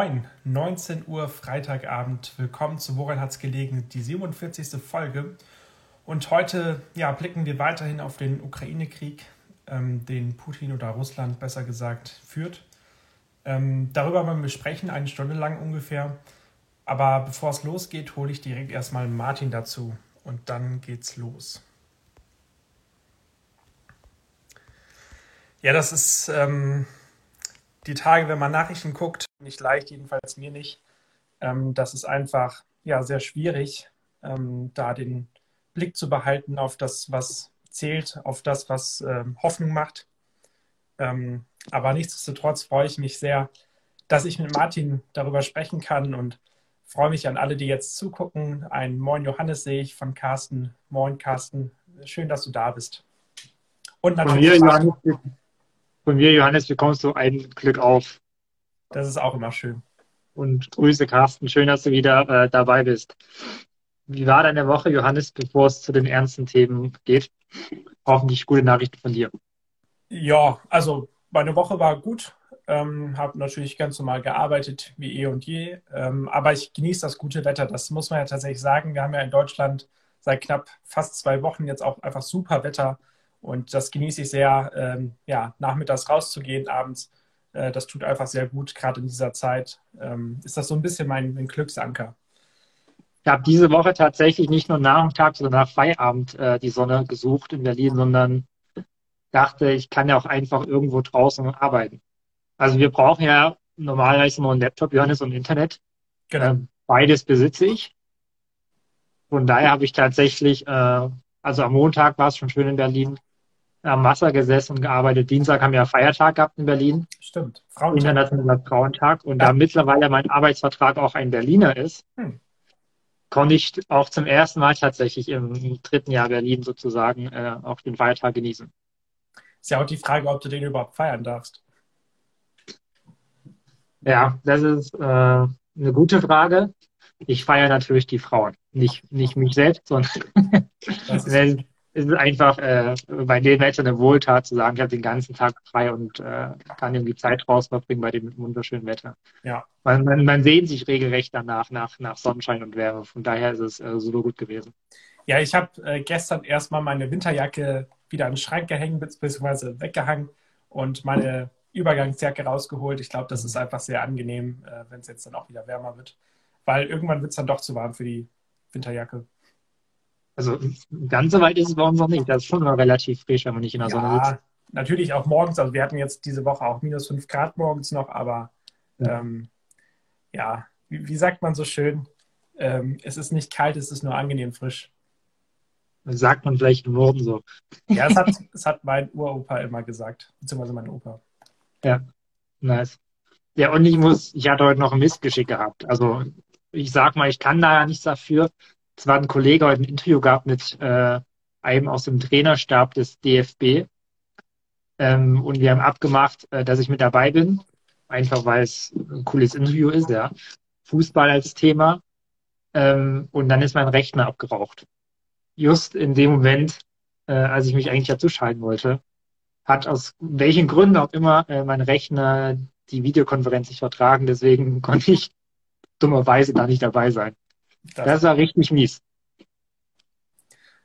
Moin, 19 Uhr Freitagabend. Willkommen zu Woran hat's gelegen, die 47. Folge. Und heute ja, blicken wir weiterhin auf den Ukraine-Krieg, ähm, den Putin oder Russland besser gesagt führt. Ähm, darüber wollen wir sprechen, eine Stunde lang ungefähr. Aber bevor es losgeht, hole ich direkt erstmal Martin dazu und dann geht's los. Ja, das ist ähm, die Tage, wenn man Nachrichten guckt, nicht leicht, jedenfalls mir nicht. Ähm, das ist einfach ja sehr schwierig, ähm, da den Blick zu behalten auf das, was zählt, auf das, was ähm, Hoffnung macht. Ähm, aber nichtsdestotrotz freue ich mich sehr, dass ich mit Martin darüber sprechen kann und freue mich an alle, die jetzt zugucken. Ein Moin Johannes sehe ich von Carsten. Moin Carsten, schön, dass du da bist. Und natürlich. Von mir, Johannes, von mir, Johannes bekommst du ein Glück auf. Das ist auch immer schön. Und Grüße, Carsten. Schön, dass du wieder äh, dabei bist. Wie war deine Woche, Johannes, bevor es zu den ernsten Themen geht? Hoffentlich gute Nachrichten von dir. Ja, also meine Woche war gut. Ähm, habe natürlich ganz normal gearbeitet, wie eh und je. Ähm, aber ich genieße das gute Wetter. Das muss man ja tatsächlich sagen. Wir haben ja in Deutschland seit knapp fast zwei Wochen jetzt auch einfach super Wetter. Und das genieße ich sehr, ähm, ja, nachmittags rauszugehen, abends äh, das tut einfach sehr gut, gerade in dieser Zeit. Ähm, ist das so ein bisschen mein, mein Glücksanker? Ich habe diese Woche tatsächlich nicht nur nach dem Tag, sondern nach Feierabend äh, die Sonne gesucht in Berlin, sondern dachte, ich kann ja auch einfach irgendwo draußen arbeiten. Also wir brauchen ja normalerweise nur einen Laptop, Johannes, und Internet. Genau. Äh, beides besitze ich. Von daher habe ich tatsächlich, äh, also am Montag war es schon schön in Berlin, am Wasser gesessen und gearbeitet. Dienstag haben wir ja Feiertag gehabt in Berlin. Stimmt. Frauentag. Internationaler Frauentag. Und ja. da mittlerweile mein Arbeitsvertrag auch ein Berliner ist, hm. konnte ich auch zum ersten Mal tatsächlich im dritten Jahr Berlin sozusagen äh, auch den Feiertag genießen. Ist ja auch die Frage, ob du den überhaupt feiern darfst. Ja, das ist äh, eine gute Frage. Ich feiere natürlich die Frauen, nicht, nicht mich selbst, sondern es ist einfach äh, bei dem Wetter eine Wohltat zu sagen, ich habe den ganzen Tag frei und äh, kann irgendwie Zeit raus verbringen bei dem wunderschönen Wetter. Ja. Man, man, man sehnt sich regelrecht danach, nach, nach Sonnenschein und Wärme. Von daher ist es äh, super gut gewesen. Ja, ich habe äh, gestern erstmal meine Winterjacke wieder den Schrank gehängt, beziehungsweise weggehangen und meine Übergangsjacke rausgeholt. Ich glaube, das ist einfach sehr angenehm, äh, wenn es jetzt dann auch wieder wärmer wird. Weil irgendwann wird es dann doch zu warm für die Winterjacke. Also ganz so weit ist es bei uns noch nicht. Das ist schon noch relativ frisch, wenn man nicht in der ja, Sonne sitzt. Natürlich auch morgens. Also wir hatten jetzt diese Woche auch minus 5 Grad morgens noch, aber ja, ähm, ja wie, wie, sagt man so schön? Ähm, es ist nicht kalt, es ist nur angenehm frisch. Sagt man vielleicht im Norden so. Ja, es hat, es hat mein Uropa immer gesagt, beziehungsweise mein Opa. Ja, nice. Ja, und ich muss, ich hatte heute noch ein Missgeschick gehabt. Also ich sag mal, ich kann da ja nichts dafür. Es war ein Kollege heute ein Interview gehabt mit äh, einem aus dem Trainerstab des DFB. Ähm, und wir haben abgemacht, äh, dass ich mit dabei bin. Einfach weil es ein cooles Interview ist, ja. Fußball als Thema. Ähm, und dann ist mein Rechner abgeraucht. Just in dem Moment, äh, als ich mich eigentlich dazuschalten wollte, hat aus welchen Gründen auch immer äh, mein Rechner die Videokonferenz nicht vertragen. Deswegen konnte ich dummerweise da nicht dabei sein. Das, das war richtig mies.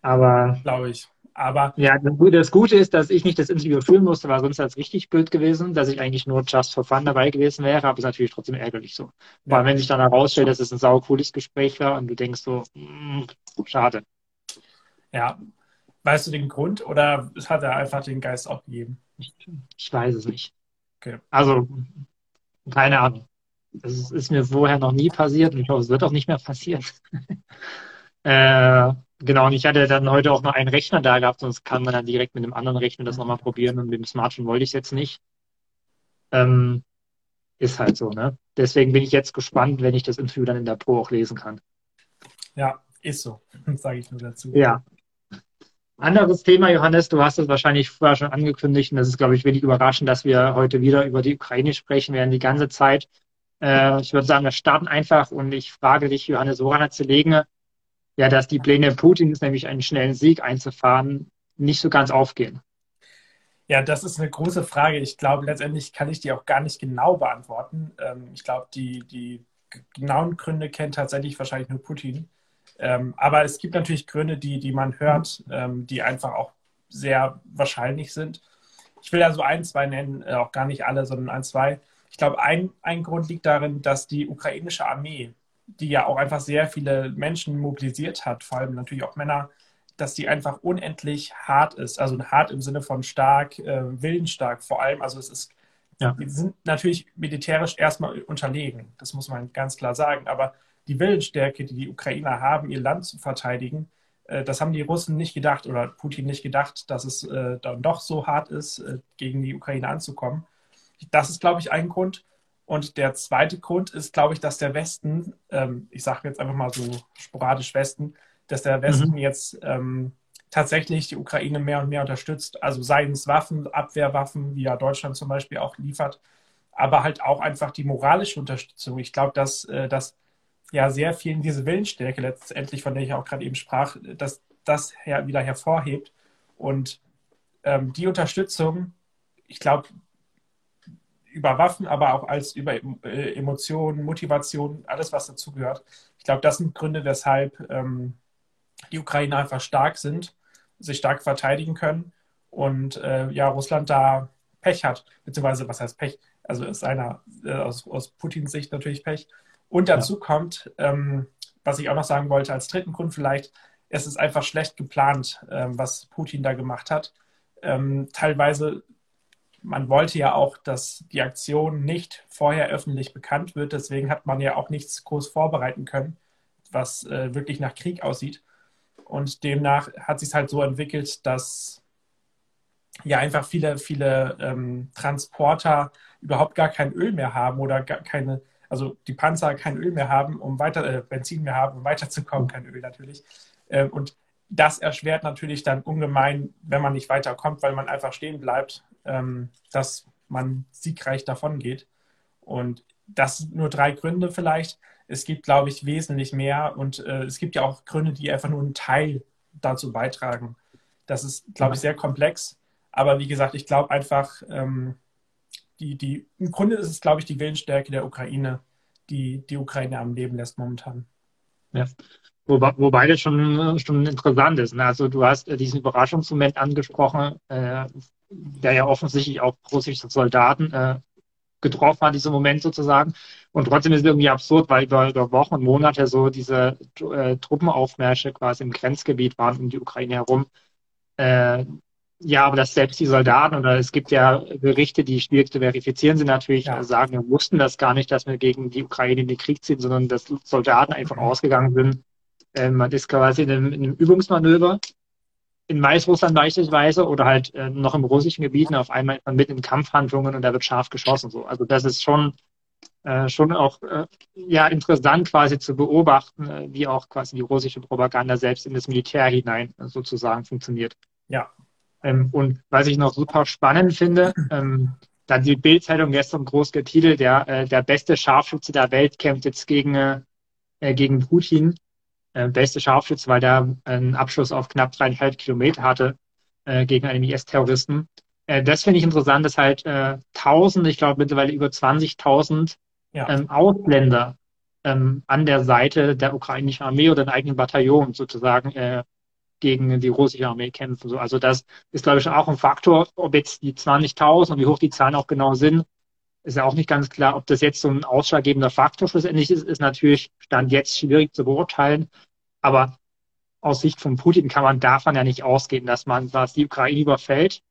Aber. Glaube ich. Aber. Ja, das Gute ist, dass ich nicht das Interview führen musste, weil sonst wäre es richtig blöd gewesen, dass ich eigentlich nur just for fun dabei gewesen wäre, aber es ist natürlich trotzdem ärgerlich so. Vor allem, wenn sich dann herausstellt, dass es ein saucooles Gespräch war und du denkst so, mh, mm, schade. Ja. Weißt du den Grund oder hat er einfach den Geist aufgegeben? Ich, ich weiß es nicht. Okay. Also, keine Ahnung. Das ist mir vorher noch nie passiert und ich hoffe, es wird auch nicht mehr passieren. äh, genau, und ich hatte dann heute auch noch einen Rechner da gehabt, sonst kann man dann direkt mit einem anderen Rechner das nochmal probieren und mit dem Smartphone wollte ich es jetzt nicht. Ähm, ist halt so, ne? Deswegen bin ich jetzt gespannt, wenn ich das Interview dann in der Pro auch lesen kann. Ja, ist so, sage ich nur dazu. Ja. Anderes Thema, Johannes, du hast es wahrscheinlich vorher schon angekündigt und das ist, glaube ich, wenig überraschend, dass wir heute wieder über die Ukraine sprechen werden, die ganze Zeit. Äh, ich würde sagen, wir starten einfach und ich frage dich, Johannes, woran hat zu legen, ja, dass die Pläne Putins, nämlich einen schnellen Sieg einzufahren, nicht so ganz aufgehen? Ja, das ist eine große Frage. Ich glaube, letztendlich kann ich die auch gar nicht genau beantworten. Ähm, ich glaube, die, die genauen Gründe kennt tatsächlich wahrscheinlich nur Putin. Ähm, aber es gibt natürlich Gründe, die, die man hört, ähm, die einfach auch sehr wahrscheinlich sind. Ich will da so ein, zwei nennen, äh, auch gar nicht alle, sondern ein, zwei. Ich glaube, ein, ein Grund liegt darin, dass die ukrainische Armee, die ja auch einfach sehr viele Menschen mobilisiert hat, vor allem natürlich auch Männer, dass die einfach unendlich hart ist. Also hart im Sinne von stark, äh, willensstark vor allem. Also es ist, ja. die sind natürlich militärisch erstmal unterlegen. Das muss man ganz klar sagen. Aber die Willensstärke, die die Ukrainer haben, ihr Land zu verteidigen, äh, das haben die Russen nicht gedacht oder Putin nicht gedacht, dass es äh, dann doch so hart ist, äh, gegen die Ukraine anzukommen. Das ist, glaube ich, ein Grund. Und der zweite Grund ist, glaube ich, dass der Westen, ähm, ich sage jetzt einfach mal so sporadisch Westen, dass der Westen mhm. jetzt ähm, tatsächlich die Ukraine mehr und mehr unterstützt. Also seien es Waffen, Abwehrwaffen, wie ja Deutschland zum Beispiel auch liefert, aber halt auch einfach die moralische Unterstützung. Ich glaube, dass, äh, dass ja sehr viel diese Willensstärke letztendlich, von der ich auch gerade eben sprach, dass das her wieder hervorhebt. Und ähm, die Unterstützung, ich glaube, über Waffen, aber auch als über äh, Emotionen, Motivation, alles, was dazugehört. Ich glaube, das sind Gründe, weshalb ähm, die Ukrainer einfach stark sind, sich stark verteidigen können und äh, ja, Russland da Pech hat, beziehungsweise was heißt Pech? Also ist einer äh, aus, aus, Putins Sicht natürlich Pech. Und dazu ja. kommt, ähm, was ich auch noch sagen wollte, als dritten Grund vielleicht, es ist einfach schlecht geplant, ähm, was Putin da gemacht hat. Ähm, teilweise, man wollte ja auch, dass die Aktion nicht vorher öffentlich bekannt wird, deswegen hat man ja auch nichts groß vorbereiten können, was äh, wirklich nach Krieg aussieht. Und demnach hat sich halt so entwickelt, dass ja einfach viele, viele ähm, Transporter überhaupt gar kein Öl mehr haben oder gar keine, also die Panzer kein Öl mehr haben, um weiter, äh, Benzin mehr haben, um weiterzukommen, kein Öl natürlich. Ähm, und das erschwert natürlich dann ungemein, wenn man nicht weiterkommt, weil man einfach stehen bleibt, ähm, dass man siegreich davon geht. Und das sind nur drei Gründe vielleicht es gibt, glaube ich, wesentlich mehr und äh, es gibt ja auch Gründe, die einfach nur einen Teil dazu beitragen. Das ist, glaube ich, sehr komplex. Aber wie gesagt, ich glaube einfach, ähm, die, die, im Grunde ist es, glaube ich, die Willensstärke der Ukraine, die die Ukraine am Leben lässt momentan. Ja. Wobei, wobei das schon, schon interessant ist. Ne? Also du hast äh, diesen Überraschungsmoment angesprochen, äh, der ja offensichtlich auch russische Soldaten äh, getroffen hat, dieser Moment sozusagen. Und trotzdem ist es irgendwie absurd, weil über, über Wochen und Monate so diese äh, Truppenaufmärsche quasi im Grenzgebiet waren um die Ukraine herum. Äh, ja, aber dass selbst die Soldaten oder es gibt ja Berichte, die schwierig zu verifizieren sind, natürlich ja. sagen, wir wussten das gar nicht, dass wir gegen die Ukraine in den Krieg ziehen, sondern dass Soldaten einfach mhm. ausgegangen sind. Äh, man ist quasi in einem, in einem Übungsmanöver in Weißrussland beispielsweise oder halt äh, noch im russischen Gebiet auf einmal mit in Kampfhandlungen und da wird scharf geschossen. So. Also das ist schon, äh, schon auch äh, ja, interessant quasi zu beobachten, äh, wie auch quasi die russische Propaganda selbst in das Militär hinein äh, sozusagen funktioniert. Ja. Ähm, und was ich noch super spannend finde, ähm, dann die Bildzeitung gestern groß getitelt, der, äh, der beste Scharfschütze der Welt kämpft jetzt gegen, gegen Putin äh, beste Scharfschütze, weil der einen Abschluss auf knapp dreieinhalb Kilometer hatte äh, gegen einen IS-Terroristen. Äh, das finde ich interessant, dass halt äh, Tausende, ich glaube mittlerweile über 20.000 ja. ähm, Ausländer ähm, an der Seite der ukrainischen Armee oder den eigenen Bataillon sozusagen äh, gegen die russische Armee kämpfen. So, also das ist, glaube ich, auch ein Faktor, ob jetzt die 20.000 und wie hoch die Zahlen auch genau sind, ist ja auch nicht ganz klar, ob das jetzt so ein ausschlaggebender Faktor schlussendlich ist, ist natürlich Stand jetzt schwierig zu beurteilen. Aber aus Sicht von Putin kann man davon ja nicht ausgehen, dass man was die Ukraine überfällt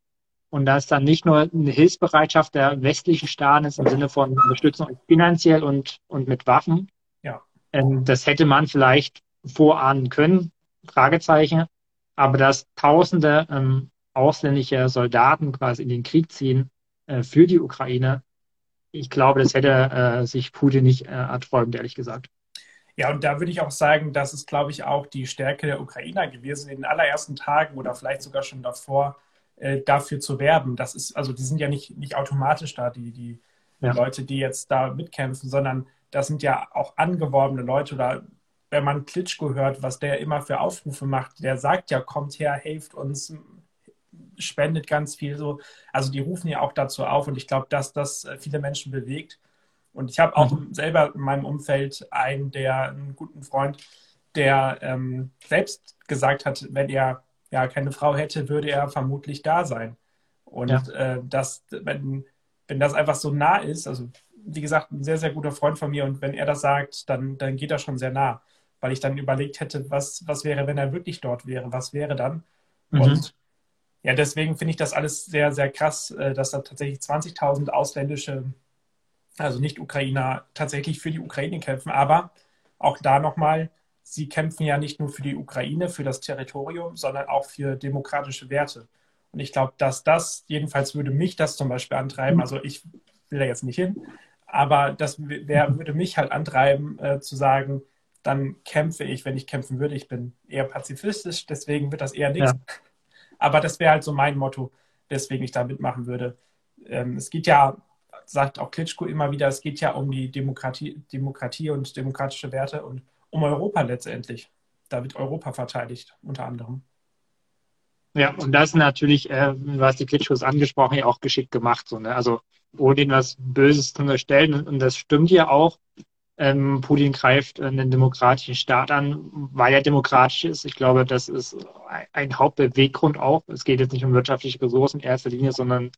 und dass dann nicht nur eine Hilfsbereitschaft der westlichen Staaten ist im Sinne von Unterstützung finanziell und, und mit Waffen. Ja. Ähm, das hätte man vielleicht vorahnen können, Fragezeichen. Aber dass Tausende ähm, ausländische Soldaten quasi in den Krieg ziehen äh, für die Ukraine, ich glaube, das hätte äh, sich Putin nicht äh, erträumt, ehrlich gesagt. Ja, und da würde ich auch sagen, das ist, glaube ich, auch die Stärke der Ukrainer gewesen, in den allerersten Tagen oder vielleicht sogar schon davor, äh, dafür zu werben. Das ist, also die sind ja nicht, nicht automatisch da, die, die ja. Leute, die jetzt da mitkämpfen, sondern das sind ja auch angeworbene Leute oder wenn man Klitschko hört, was der immer für Aufrufe macht, der sagt ja, kommt her, helft uns, spendet ganz viel so. Also die rufen ja auch dazu auf und ich glaube, dass das äh, viele Menschen bewegt. Und ich habe auch mhm. selber in meinem Umfeld einen, der einen guten Freund, der ähm, selbst gesagt hat, wenn er ja keine Frau hätte, würde er vermutlich da sein. Und ja. äh, das, wenn, wenn das einfach so nah ist, also wie gesagt, ein sehr, sehr guter Freund von mir und wenn er das sagt, dann, dann geht er schon sehr nah, weil ich dann überlegt hätte, was, was wäre, wenn er wirklich dort wäre, was wäre dann? Mhm. Und ja, deswegen finde ich das alles sehr, sehr krass, äh, dass da tatsächlich 20.000 ausländische, also nicht Ukrainer, tatsächlich für die Ukraine kämpfen. Aber auch da nochmal, sie kämpfen ja nicht nur für die Ukraine, für das Territorium, sondern auch für demokratische Werte. Und ich glaube, dass das, jedenfalls würde mich das zum Beispiel antreiben, also ich will da jetzt nicht hin, aber das wär, würde mich halt antreiben, äh, zu sagen, dann kämpfe ich, wenn ich kämpfen würde. Ich bin eher pazifistisch, deswegen wird das eher nichts. Ja. Aber das wäre halt so mein Motto, weswegen ich da mitmachen würde. Ähm, es geht ja, sagt auch Klitschko immer wieder, es geht ja um die Demokratie, Demokratie und demokratische Werte und um Europa letztendlich. Da wird Europa verteidigt, unter anderem. Ja, und das natürlich, äh, was die Klitschkos angesprochen, ja auch geschickt gemacht. So, ne? Also ohne ihnen was Böses zu unterstellen. Und das stimmt ja auch. Ähm, Putin greift einen demokratischen Staat an, weil er demokratisch ist. Ich glaube, das ist ein Hauptbeweggrund auch. Es geht jetzt nicht um wirtschaftliche Ressourcen in erster Linie, sondern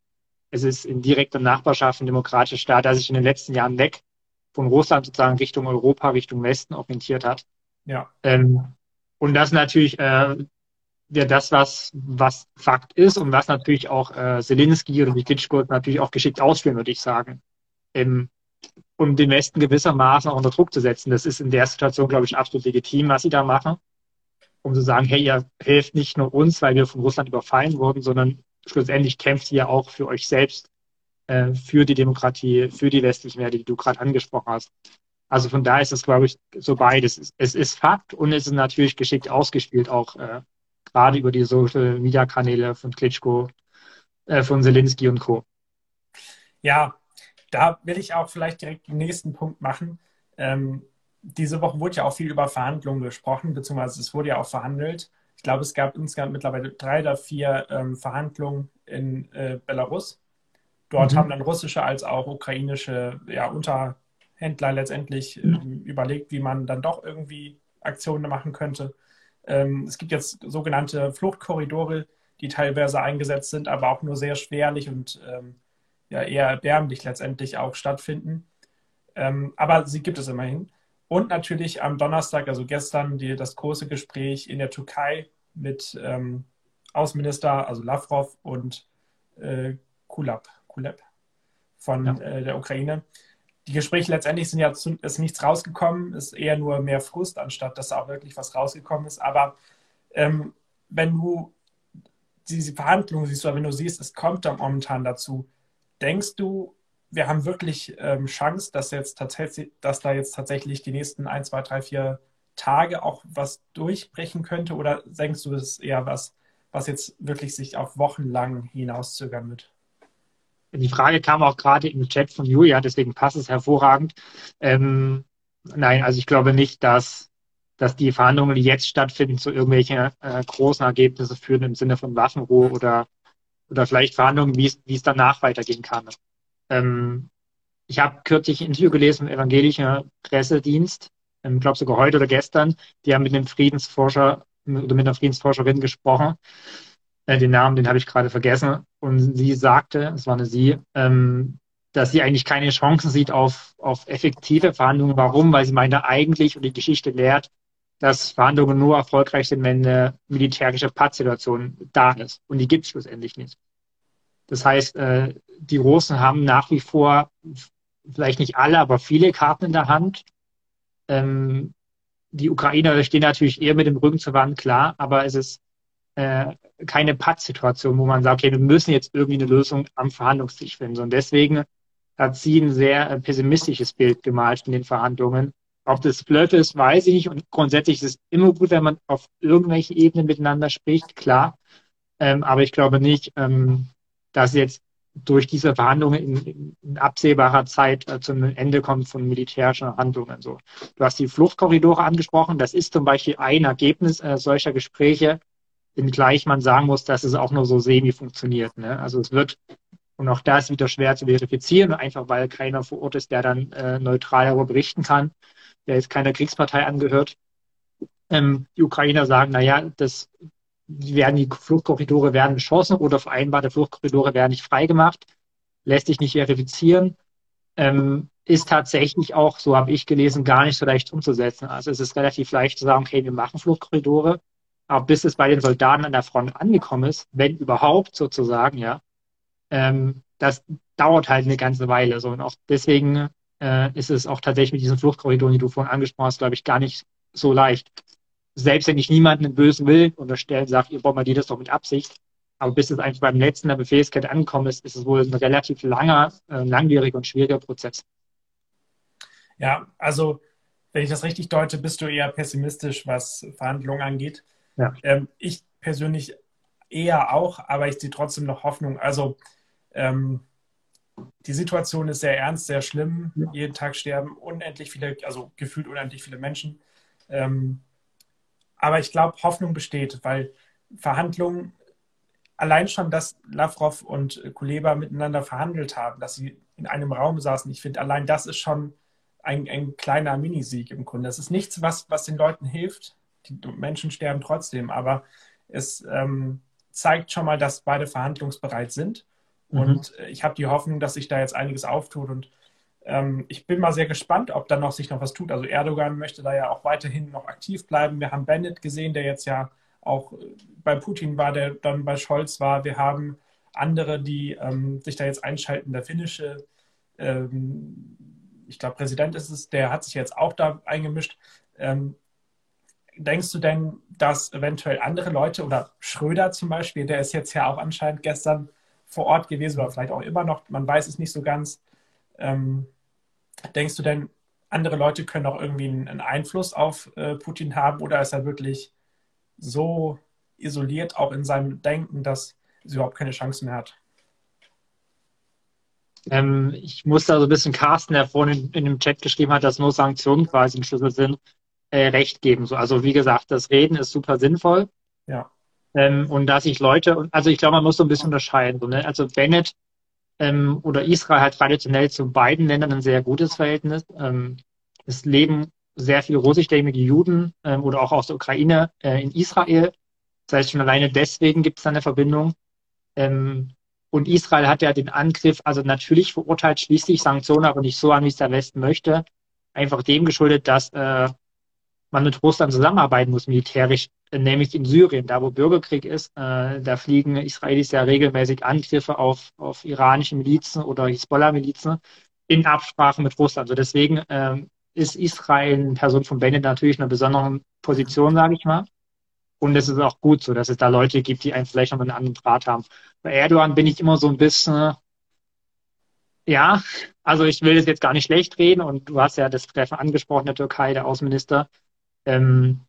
es ist in direkter Nachbarschaft ein demokratischer Staat, der sich in den letzten Jahren weg von Russland sozusagen Richtung Europa, Richtung Westen orientiert hat. Ja. Ähm, und das natürlich äh, ja das, was, was Fakt ist und was natürlich auch äh, Zelensky oder die Klitschko natürlich auch geschickt ausführen, würde ich sagen. Ähm, um den Westen gewissermaßen auch unter Druck zu setzen. Das ist in der Situation, glaube ich, absolut legitim, was sie da machen. Um zu sagen, hey, ihr helft nicht nur uns, weil wir von Russland überfallen wurden, sondern schlussendlich kämpft ihr auch für euch selbst, äh, für die Demokratie, für die westlichen Werte, die du gerade angesprochen hast. Also von daher ist es, glaube ich, so beides. Es ist Fakt und es ist natürlich geschickt ausgespielt, auch äh, gerade über die Social Media Kanäle von Klitschko, äh, von Zelensky und Co. Ja, da will ich auch vielleicht direkt den nächsten Punkt machen. Ähm, diese Woche wurde ja auch viel über Verhandlungen gesprochen, beziehungsweise es wurde ja auch verhandelt. Ich glaube, es gab insgesamt mittlerweile drei oder vier ähm, Verhandlungen in äh, Belarus. Dort mhm. haben dann russische als auch ukrainische ja, Unterhändler letztendlich ähm, überlegt, wie man dann doch irgendwie Aktionen machen könnte. Ähm, es gibt jetzt sogenannte Fluchtkorridore, die teilweise eingesetzt sind, aber auch nur sehr schwerlich und ähm, ja, eher erbärmlich letztendlich auch stattfinden. Ähm, aber sie gibt es immerhin. Und natürlich am Donnerstag, also gestern, die, das große Gespräch in der Türkei mit ähm, Außenminister, also Lavrov und äh, Kulab, Kuleb von ja. äh, der Ukraine die Gespräche letztendlich sind ja zu, ist nichts rausgekommen, ist eher nur mehr Frust, anstatt dass da auch wirklich was rausgekommen ist. Aber ähm, wenn du diese Verhandlungen siehst oder wenn du siehst, es kommt dann momentan dazu, denkst du, wir haben wirklich ähm, Chance, dass jetzt tatsächlich, dass da jetzt tatsächlich die nächsten ein, zwei, drei, vier Tage auch was durchbrechen könnte? Oder denkst du, es ist eher was, was jetzt wirklich sich auf Wochen lang hinauszögern wird? Die Frage kam auch gerade im Chat von Julia, deswegen passt es hervorragend. Ähm, nein, also ich glaube nicht, dass, dass die Verhandlungen, die jetzt stattfinden, zu irgendwelchen äh, großen Ergebnissen führen im Sinne von Waffenruhe oder, oder vielleicht Verhandlungen, wie es, danach weitergehen kann. Ähm, ich habe kürzlich ein Interview gelesen im evangelischen Pressedienst, ich ähm, glaube sogar heute oder gestern, die haben mit einem Friedensforscher oder mit einer Friedensforscherin gesprochen äh, den Namen, den habe ich gerade vergessen. Und sie sagte, es war eine sie, ähm, dass sie eigentlich keine Chancen sieht auf, auf effektive Verhandlungen. Warum? Weil sie meinte eigentlich, und die Geschichte lehrt, dass Verhandlungen nur erfolgreich sind, wenn eine militärische Pattsituation da ist. Und die gibt es schlussendlich nicht. Das heißt, äh, die Russen haben nach wie vor, vielleicht nicht alle, aber viele Karten in der Hand. Ähm, die Ukrainer stehen natürlich eher mit dem Rücken zur Wand, klar, aber es ist äh, keine Pattsituation, wo man sagt, okay, wir müssen jetzt irgendwie eine Lösung am Verhandlungstisch finden. Und deswegen hat sie ein sehr äh, pessimistisches Bild gemalt in den Verhandlungen. Ob das Bluff ist, weiß ich nicht. Und grundsätzlich ist es immer gut, wenn man auf irgendwelche Ebenen miteinander spricht, klar. Ähm, aber ich glaube nicht, ähm, dass jetzt durch diese Verhandlungen in, in absehbarer Zeit äh, zum Ende kommt von militärischen Handlungen. So, du hast die Fluchtkorridore angesprochen. Das ist zum Beispiel ein Ergebnis äh, solcher Gespräche, wenngleich man sagen muss, dass es auch nur so semi funktioniert. Ne? Also es wird, und auch das wieder schwer zu verifizieren, einfach weil keiner vor Ort ist, der dann äh, neutral darüber berichten kann, der jetzt keiner Kriegspartei angehört. Ähm, die Ukrainer sagen, naja, das werden die Fluchtkorridore werden geschossen oder vereinbarte Fluchtkorridore werden nicht freigemacht, lässt sich nicht verifizieren. Ähm, ist tatsächlich auch, so habe ich gelesen, gar nicht so leicht umzusetzen. Also es ist relativ leicht zu sagen, okay, wir machen Fluchtkorridore, aber bis es bei den Soldaten an der Front angekommen ist, wenn überhaupt sozusagen, ja, ähm, das dauert halt eine ganze Weile. So und auch deswegen äh, ist es auch tatsächlich mit diesen Fluchtkorridoren, die du vorhin angesprochen hast, glaube ich, gar nicht so leicht. Selbst wenn ich niemanden einen bösen Willen unterstellen, sage, ihr bombardiert das doch mit Absicht. Aber bis es eigentlich beim letzten der Befehlskette angekommen ist, ist es wohl ein relativ langer, äh, langwieriger und schwieriger Prozess. Ja, also wenn ich das richtig deute, bist du eher pessimistisch, was Verhandlungen angeht. Ja. Ähm, ich persönlich eher auch, aber ich sehe trotzdem noch Hoffnung. Also ähm, die Situation ist sehr ernst, sehr schlimm. Ja. Jeden Tag sterben unendlich viele, also gefühlt unendlich viele Menschen. Ähm, aber ich glaube, Hoffnung besteht, weil Verhandlungen, allein schon, dass Lavrov und Kuleba miteinander verhandelt haben, dass sie in einem Raum saßen, ich finde, allein das ist schon ein, ein kleiner Minisieg im Grunde. Das ist nichts, was, was den Leuten hilft. Die Menschen sterben trotzdem, aber es ähm, zeigt schon mal, dass beide verhandlungsbereit sind. Mhm. Und ich habe die Hoffnung, dass sich da jetzt einiges auftut. Und ähm, ich bin mal sehr gespannt, ob dann noch sich noch was tut. Also Erdogan möchte da ja auch weiterhin noch aktiv bleiben. Wir haben Bennett gesehen, der jetzt ja auch bei Putin war, der dann bei Scholz war. Wir haben andere, die ähm, sich da jetzt einschalten. Der finnische ähm, ich glaube, Präsident ist es, der hat sich jetzt auch da eingemischt. Ähm, denkst du denn, dass eventuell andere Leute oder Schröder zum Beispiel, der ist jetzt ja auch anscheinend gestern vor Ort gewesen oder vielleicht auch immer noch, man weiß es nicht so ganz. Ähm, denkst du denn, andere Leute können auch irgendwie einen Einfluss auf äh, Putin haben oder ist er wirklich so isoliert auch in seinem Denken, dass er überhaupt keine Chance mehr hat? Ähm, ich muss da so ein bisschen Carsten, der vorhin in, in, dem Chat geschrieben hat, dass nur Sanktionen quasi ein Schlüssel sind, äh, recht geben. So, also wie gesagt, das Reden ist super sinnvoll. Ja. Ähm, und dass sich Leute, also ich glaube, man muss so ein bisschen unterscheiden. So, ne? Also Bennett ähm, oder Israel hat traditionell zu beiden Ländern ein sehr gutes Verhältnis. Ähm, es leben sehr viele russischstämmige Juden ähm, oder auch aus der Ukraine äh, in Israel. Das heißt, schon alleine deswegen gibt es da eine Verbindung. Ähm, und Israel hat ja den Angriff, also natürlich verurteilt schließlich Sanktionen, aber nicht so an, wie es der Westen möchte. Einfach dem geschuldet, dass äh, man mit Russland zusammenarbeiten muss, militärisch, nämlich in Syrien, da wo Bürgerkrieg ist. Äh, da fliegen Israelis ja regelmäßig Angriffe auf, auf iranische Milizen oder Hisbollah-Milizen in Absprache mit Russland. Also deswegen ähm, ist Israel in Person von Bennett natürlich in einer besonderen Position, sage ich mal. Und es ist auch gut so, dass es da Leute gibt, die einen vielleicht noch einen anderen Draht haben. Bei Erdogan bin ich immer so ein bisschen, ja, also ich will das jetzt gar nicht schlecht reden und du hast ja das Treffen angesprochen, der Türkei, der Außenminister. Ähm,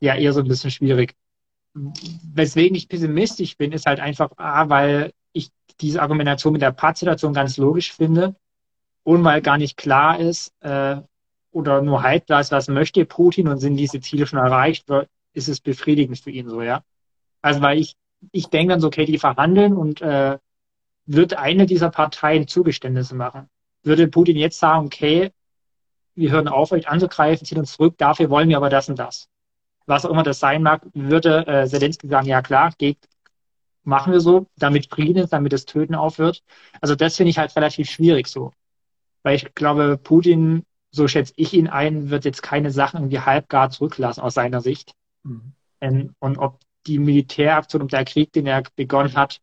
ja, eher so ein bisschen schwierig. Weswegen ich pessimistisch bin, ist halt einfach, A, weil ich diese Argumentation mit der Paz-Situation ganz logisch finde und weil gar nicht klar ist äh, oder nur halb klar ist, was möchte Putin und sind diese Ziele schon erreicht, ist es befriedigend für ihn so, ja. Also weil ich, ich denke dann so, okay, die verhandeln und äh, wird eine dieser Parteien Zugeständnisse machen. Würde Putin jetzt sagen, okay, wir hören auf, euch anzugreifen, ziehen uns zurück, dafür wollen wir aber das und das. Was auch immer das sein mag, würde äh, Zelensky sagen, ja klar, geht, machen wir so, damit Frieden ist, damit das Töten aufhört. Also das finde ich halt relativ schwierig so. Weil ich glaube, Putin, so schätze ich ihn ein, wird jetzt keine Sachen irgendwie halbgar zurücklassen aus seiner Sicht. Mhm. Ähm, und ob die Militäraktion und der Krieg, den er begonnen hat,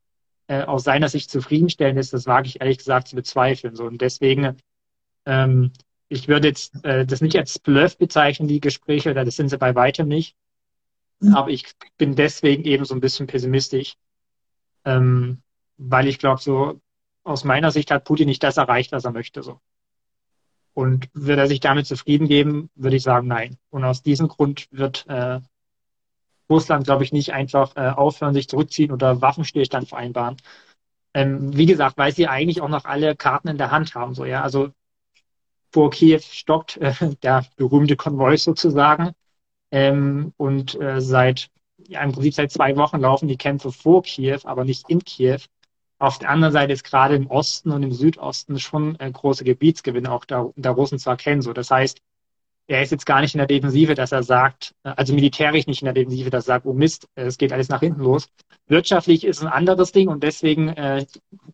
äh, aus seiner Sicht zufriedenstellend ist, das wage ich ehrlich gesagt zu bezweifeln. So. Und deswegen, ähm, ich würde jetzt äh, das nicht als Bluff bezeichnen, die Gespräche, das sind sie bei weitem nicht. Mhm. Aber ich bin deswegen eben so ein bisschen pessimistisch, ähm, weil ich glaube, so aus meiner Sicht hat Putin nicht das erreicht, was er möchte. So. Und würde er sich damit zufrieden geben, würde ich sagen, nein. Und aus diesem Grund wird äh, Russland, glaube ich, nicht einfach äh, aufhören, sich zurückziehen oder Waffenstillstand vereinbaren. Ähm, wie gesagt, weil sie eigentlich auch noch alle Karten in der Hand haben. So, ja? Also vor Kiew stockt äh, der berühmte Konvoi sozusagen. Ähm, und äh, seit ja, im Prinzip seit zwei Wochen laufen die Kämpfe vor Kiew, aber nicht in Kiew. Auf der anderen Seite ist gerade im Osten und im Südosten schon äh, große Gebietsgewinne auch der, der Russen zu erkennen. So, das heißt, er ist jetzt gar nicht in der Defensive, dass er sagt, äh, also militärisch nicht in der Defensive, dass er sagt, oh Mist, äh, es geht alles nach hinten los. Wirtschaftlich ist ein anderes Ding und deswegen, äh,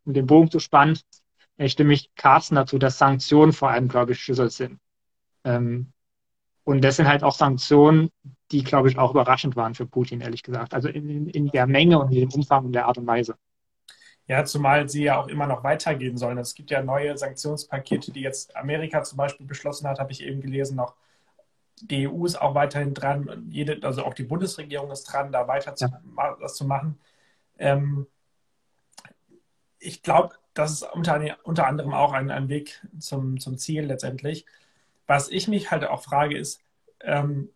um den Bogen zu spannen, stimme ich Carsten dazu, dass Sanktionen vor allem, glaube ich, Schlüssel sind. Ähm, und das sind halt auch Sanktionen, die, glaube ich, auch überraschend waren für Putin, ehrlich gesagt. Also in, in der Menge und in dem Umfang und der Art und Weise. Ja, zumal sie ja auch immer noch weitergehen sollen. Es gibt ja neue Sanktionspakete, die jetzt Amerika zum Beispiel beschlossen hat, habe ich eben gelesen noch. Die EU ist auch weiterhin dran, jede, also auch die Bundesregierung ist dran, da weiter zu, ja. das zu machen. Ähm, ich glaube, das ist unter, unter anderem auch ein, ein Weg zum, zum Ziel letztendlich. Was ich mich halt auch frage, ist, ähm,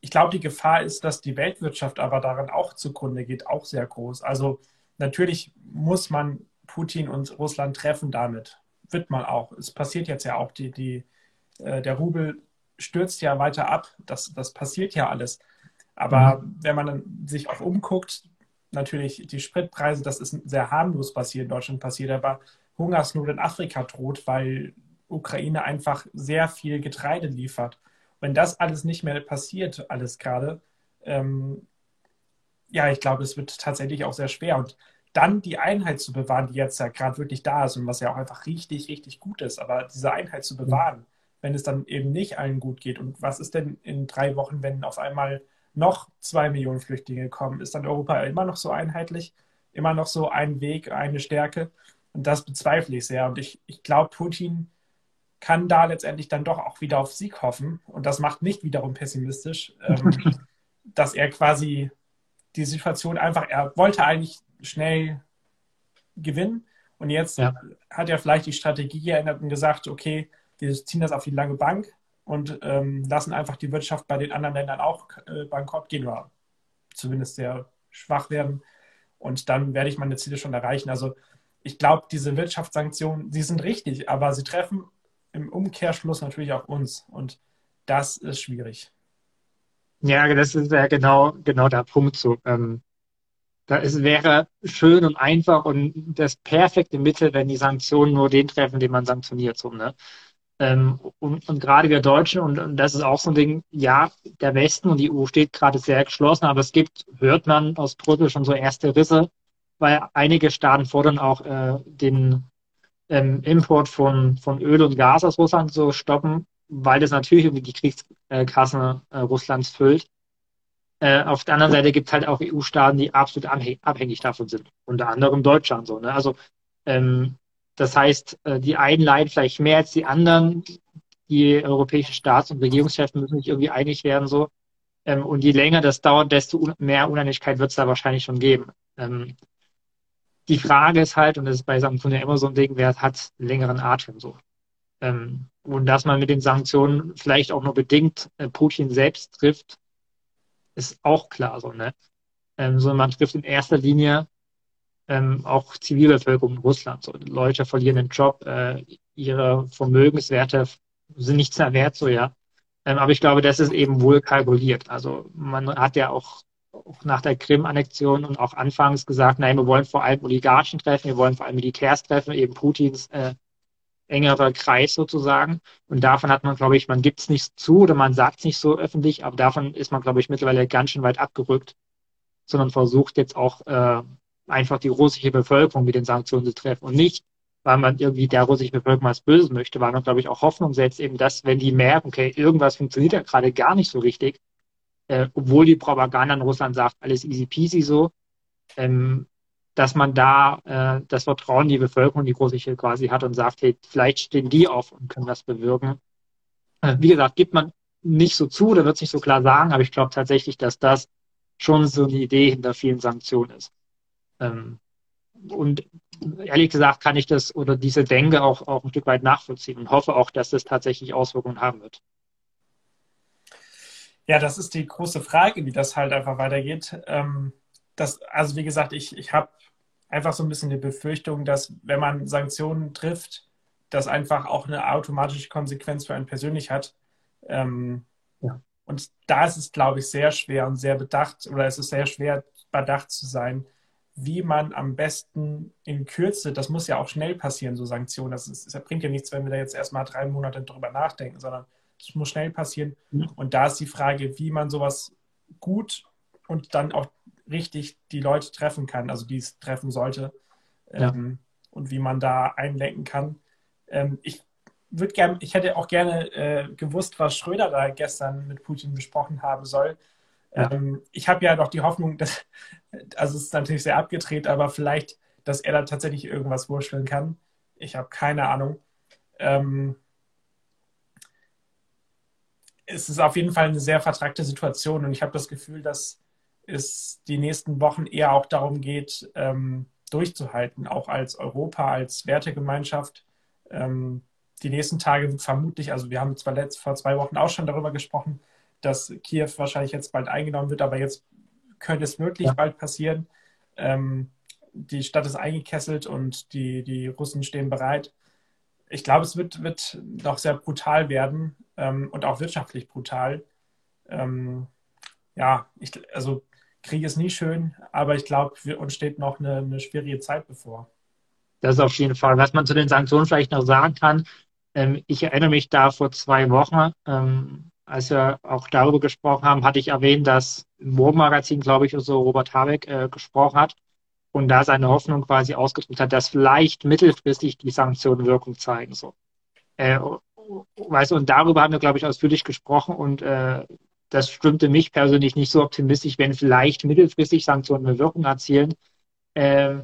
ich glaube, die Gefahr ist, dass die Weltwirtschaft aber daran auch zugrunde geht, auch sehr groß. Also natürlich muss man Putin und Russland treffen damit. Wird man auch. Es passiert jetzt ja auch, die, die, äh, der Rubel stürzt ja weiter ab. Das, das passiert ja alles. Aber mhm. wenn man dann sich auch umguckt, natürlich die Spritpreise, das ist sehr harmlos, was hier in Deutschland passiert, aber Hungersnot in Afrika droht, weil Ukraine einfach sehr viel Getreide liefert. Wenn das alles nicht mehr passiert, alles gerade, ähm, ja, ich glaube, es wird tatsächlich auch sehr schwer. Und dann die Einheit zu bewahren, die jetzt ja gerade wirklich da ist und was ja auch einfach richtig, richtig gut ist, aber diese Einheit zu bewahren, wenn es dann eben nicht allen gut geht. Und was ist denn in drei Wochen, wenn auf einmal noch zwei Millionen Flüchtlinge kommen? Ist dann Europa immer noch so einheitlich? Immer noch so ein Weg, eine Stärke? Und das bezweifle ich sehr. Und ich, ich glaube, Putin kann da letztendlich dann doch auch wieder auf Sieg hoffen. Und das macht nicht wiederum pessimistisch, ähm, dass er quasi die Situation einfach, er wollte eigentlich schnell gewinnen. Und jetzt ja. hat er vielleicht die Strategie geändert und gesagt, okay, wir ziehen das auf die lange Bank und ähm, lassen einfach die Wirtschaft bei den anderen Ländern auch äh, bankrott gehen oder zumindest sehr schwach werden. Und dann werde ich meine Ziele schon erreichen. Also ich glaube, diese Wirtschaftssanktionen, sie sind richtig, aber sie treffen im Umkehrschluss natürlich auch uns. Und das ist schwierig. Ja, das ist ja genau, genau der Punkt so. Ähm, da es wäre schön und einfach und das perfekte Mittel, wenn die Sanktionen nur den treffen, den man sanktioniert. So, ne? Ähm, und, und gerade wir Deutschen, und, und das ist auch so ein Ding, ja, der Westen und die EU steht gerade sehr geschlossen, aber es gibt, hört man aus Brüssel schon so erste Risse, weil einige Staaten fordern auch äh, den ähm, Import von, von Öl und Gas aus Russland zu stoppen, weil das natürlich irgendwie die Kriegskasse äh, Russlands füllt. Äh, auf der anderen Seite gibt es halt auch EU-Staaten, die absolut abhängig davon sind. Unter anderem Deutschland so. Ne? Also ähm, das heißt, äh, die einen leiden vielleicht mehr als die anderen. Die europäischen Staats- und Regierungschefs müssen sich irgendwie einig werden so. Ähm, und je länger das dauert, desto mehr Uneinigkeit wird es da wahrscheinlich schon geben. Ähm, die Frage ist halt, und das ist bei Sanktionen ja immer so ein Ding, wer hat längeren Atem so. Ähm, und dass man mit den Sanktionen vielleicht auch nur bedingt äh, Putin selbst trifft, ist auch klar so, ne? Ähm, sondern man trifft in erster Linie ähm, auch Zivilbevölkerung in Russland. So, Leute verlieren den Job, äh, ihre Vermögenswerte sind nichts mehr wert, so ja. Ähm, aber ich glaube, das ist eben wohl kalkuliert. Also man hat ja auch, auch nach der Krim-Annexion und auch anfangs gesagt, nein, wir wollen vor allem Oligarchen treffen, wir wollen vor allem Militärs treffen, eben Putins äh, engerer Kreis sozusagen. Und davon hat man, glaube ich, man gibt es nicht zu oder man sagt es nicht so öffentlich, aber davon ist man, glaube ich, mittlerweile ganz schön weit abgerückt, sondern versucht jetzt auch äh, einfach die russische Bevölkerung mit den Sanktionen zu treffen und nicht, weil man irgendwie der russischen Bevölkerung was Böses möchte, weil man, glaube ich, auch Hoffnung setzt, eben, dass, wenn die merken, okay, irgendwas funktioniert ja gerade gar nicht so richtig, äh, obwohl die Propaganda in Russland sagt, alles easy peasy so, ähm, dass man da äh, das Vertrauen die Bevölkerung, die Großsichel quasi hat und sagt, hey, vielleicht stehen die auf und können das bewirken. Äh, wie gesagt, gibt man nicht so zu, oder wird es nicht so klar sagen, aber ich glaube tatsächlich, dass das schon so eine Idee hinter vielen Sanktionen ist. Ähm, und ehrlich gesagt kann ich das oder diese Denke auch, auch ein Stück weit nachvollziehen und hoffe auch, dass das tatsächlich Auswirkungen haben wird. Ja, das ist die große Frage, wie das halt einfach weitergeht. Ähm, das, also wie gesagt, ich, ich habe einfach so ein bisschen die Befürchtung, dass wenn man Sanktionen trifft, das einfach auch eine automatische Konsequenz für einen persönlich hat. Ähm, ja. Und da ist es, glaube ich, sehr schwer und sehr bedacht, oder es ist sehr schwer bedacht zu sein, wie man am besten in Kürze, das muss ja auch schnell passieren, so Sanktionen. Das, ist, das bringt ja nichts, wenn wir da jetzt erstmal drei Monate drüber nachdenken, sondern es muss schnell passieren. Mhm. Und da ist die Frage, wie man sowas gut und dann auch richtig die Leute treffen kann, also die es treffen sollte. Ja. Ähm, und wie man da einlenken kann. Ähm, ich würde gerne, ich hätte auch gerne äh, gewusst, was Schröder da gestern mit Putin besprochen haben soll. Ja. Ähm, ich habe ja noch die Hoffnung, dass, also es ist natürlich sehr abgedreht, aber vielleicht, dass er da tatsächlich irgendwas vorstellen kann. Ich habe keine Ahnung. Ähm, es ist auf jeden Fall eine sehr vertragte Situation und ich habe das Gefühl, dass es die nächsten Wochen eher auch darum geht, ähm, durchzuhalten, auch als Europa, als Wertegemeinschaft. Ähm, die nächsten Tage vermutlich, also wir haben zwar letzt, vor zwei Wochen auch schon darüber gesprochen, dass Kiew wahrscheinlich jetzt bald eingenommen wird, aber jetzt könnte es wirklich ja. bald passieren. Ähm, die Stadt ist eingekesselt und die, die Russen stehen bereit. Ich glaube, es wird, wird noch sehr brutal werden ähm, und auch wirtschaftlich brutal. Ähm, ja, ich, also Krieg ist nie schön, aber ich glaube, uns steht noch eine, eine, schwierige Zeit bevor. Das ist auf jeden Fall. Was man zu den Sanktionen vielleicht noch sagen kann, ähm, ich erinnere mich da vor zwei Wochen, ähm, als wir auch darüber gesprochen haben, hatte ich erwähnt, dass im Morgenmagazin, glaube ich, so Robert Habeck äh, gesprochen hat und da seine Hoffnung quasi ausgedrückt hat, dass vielleicht mittelfristig die Sanktionen Wirkung zeigen. So. Äh, weißt und darüber haben wir, glaube ich, ausführlich gesprochen und äh, das stimmte mich persönlich nicht so optimistisch, wenn vielleicht mittelfristig Sanktionen eine Wirkung erzielen. Äh,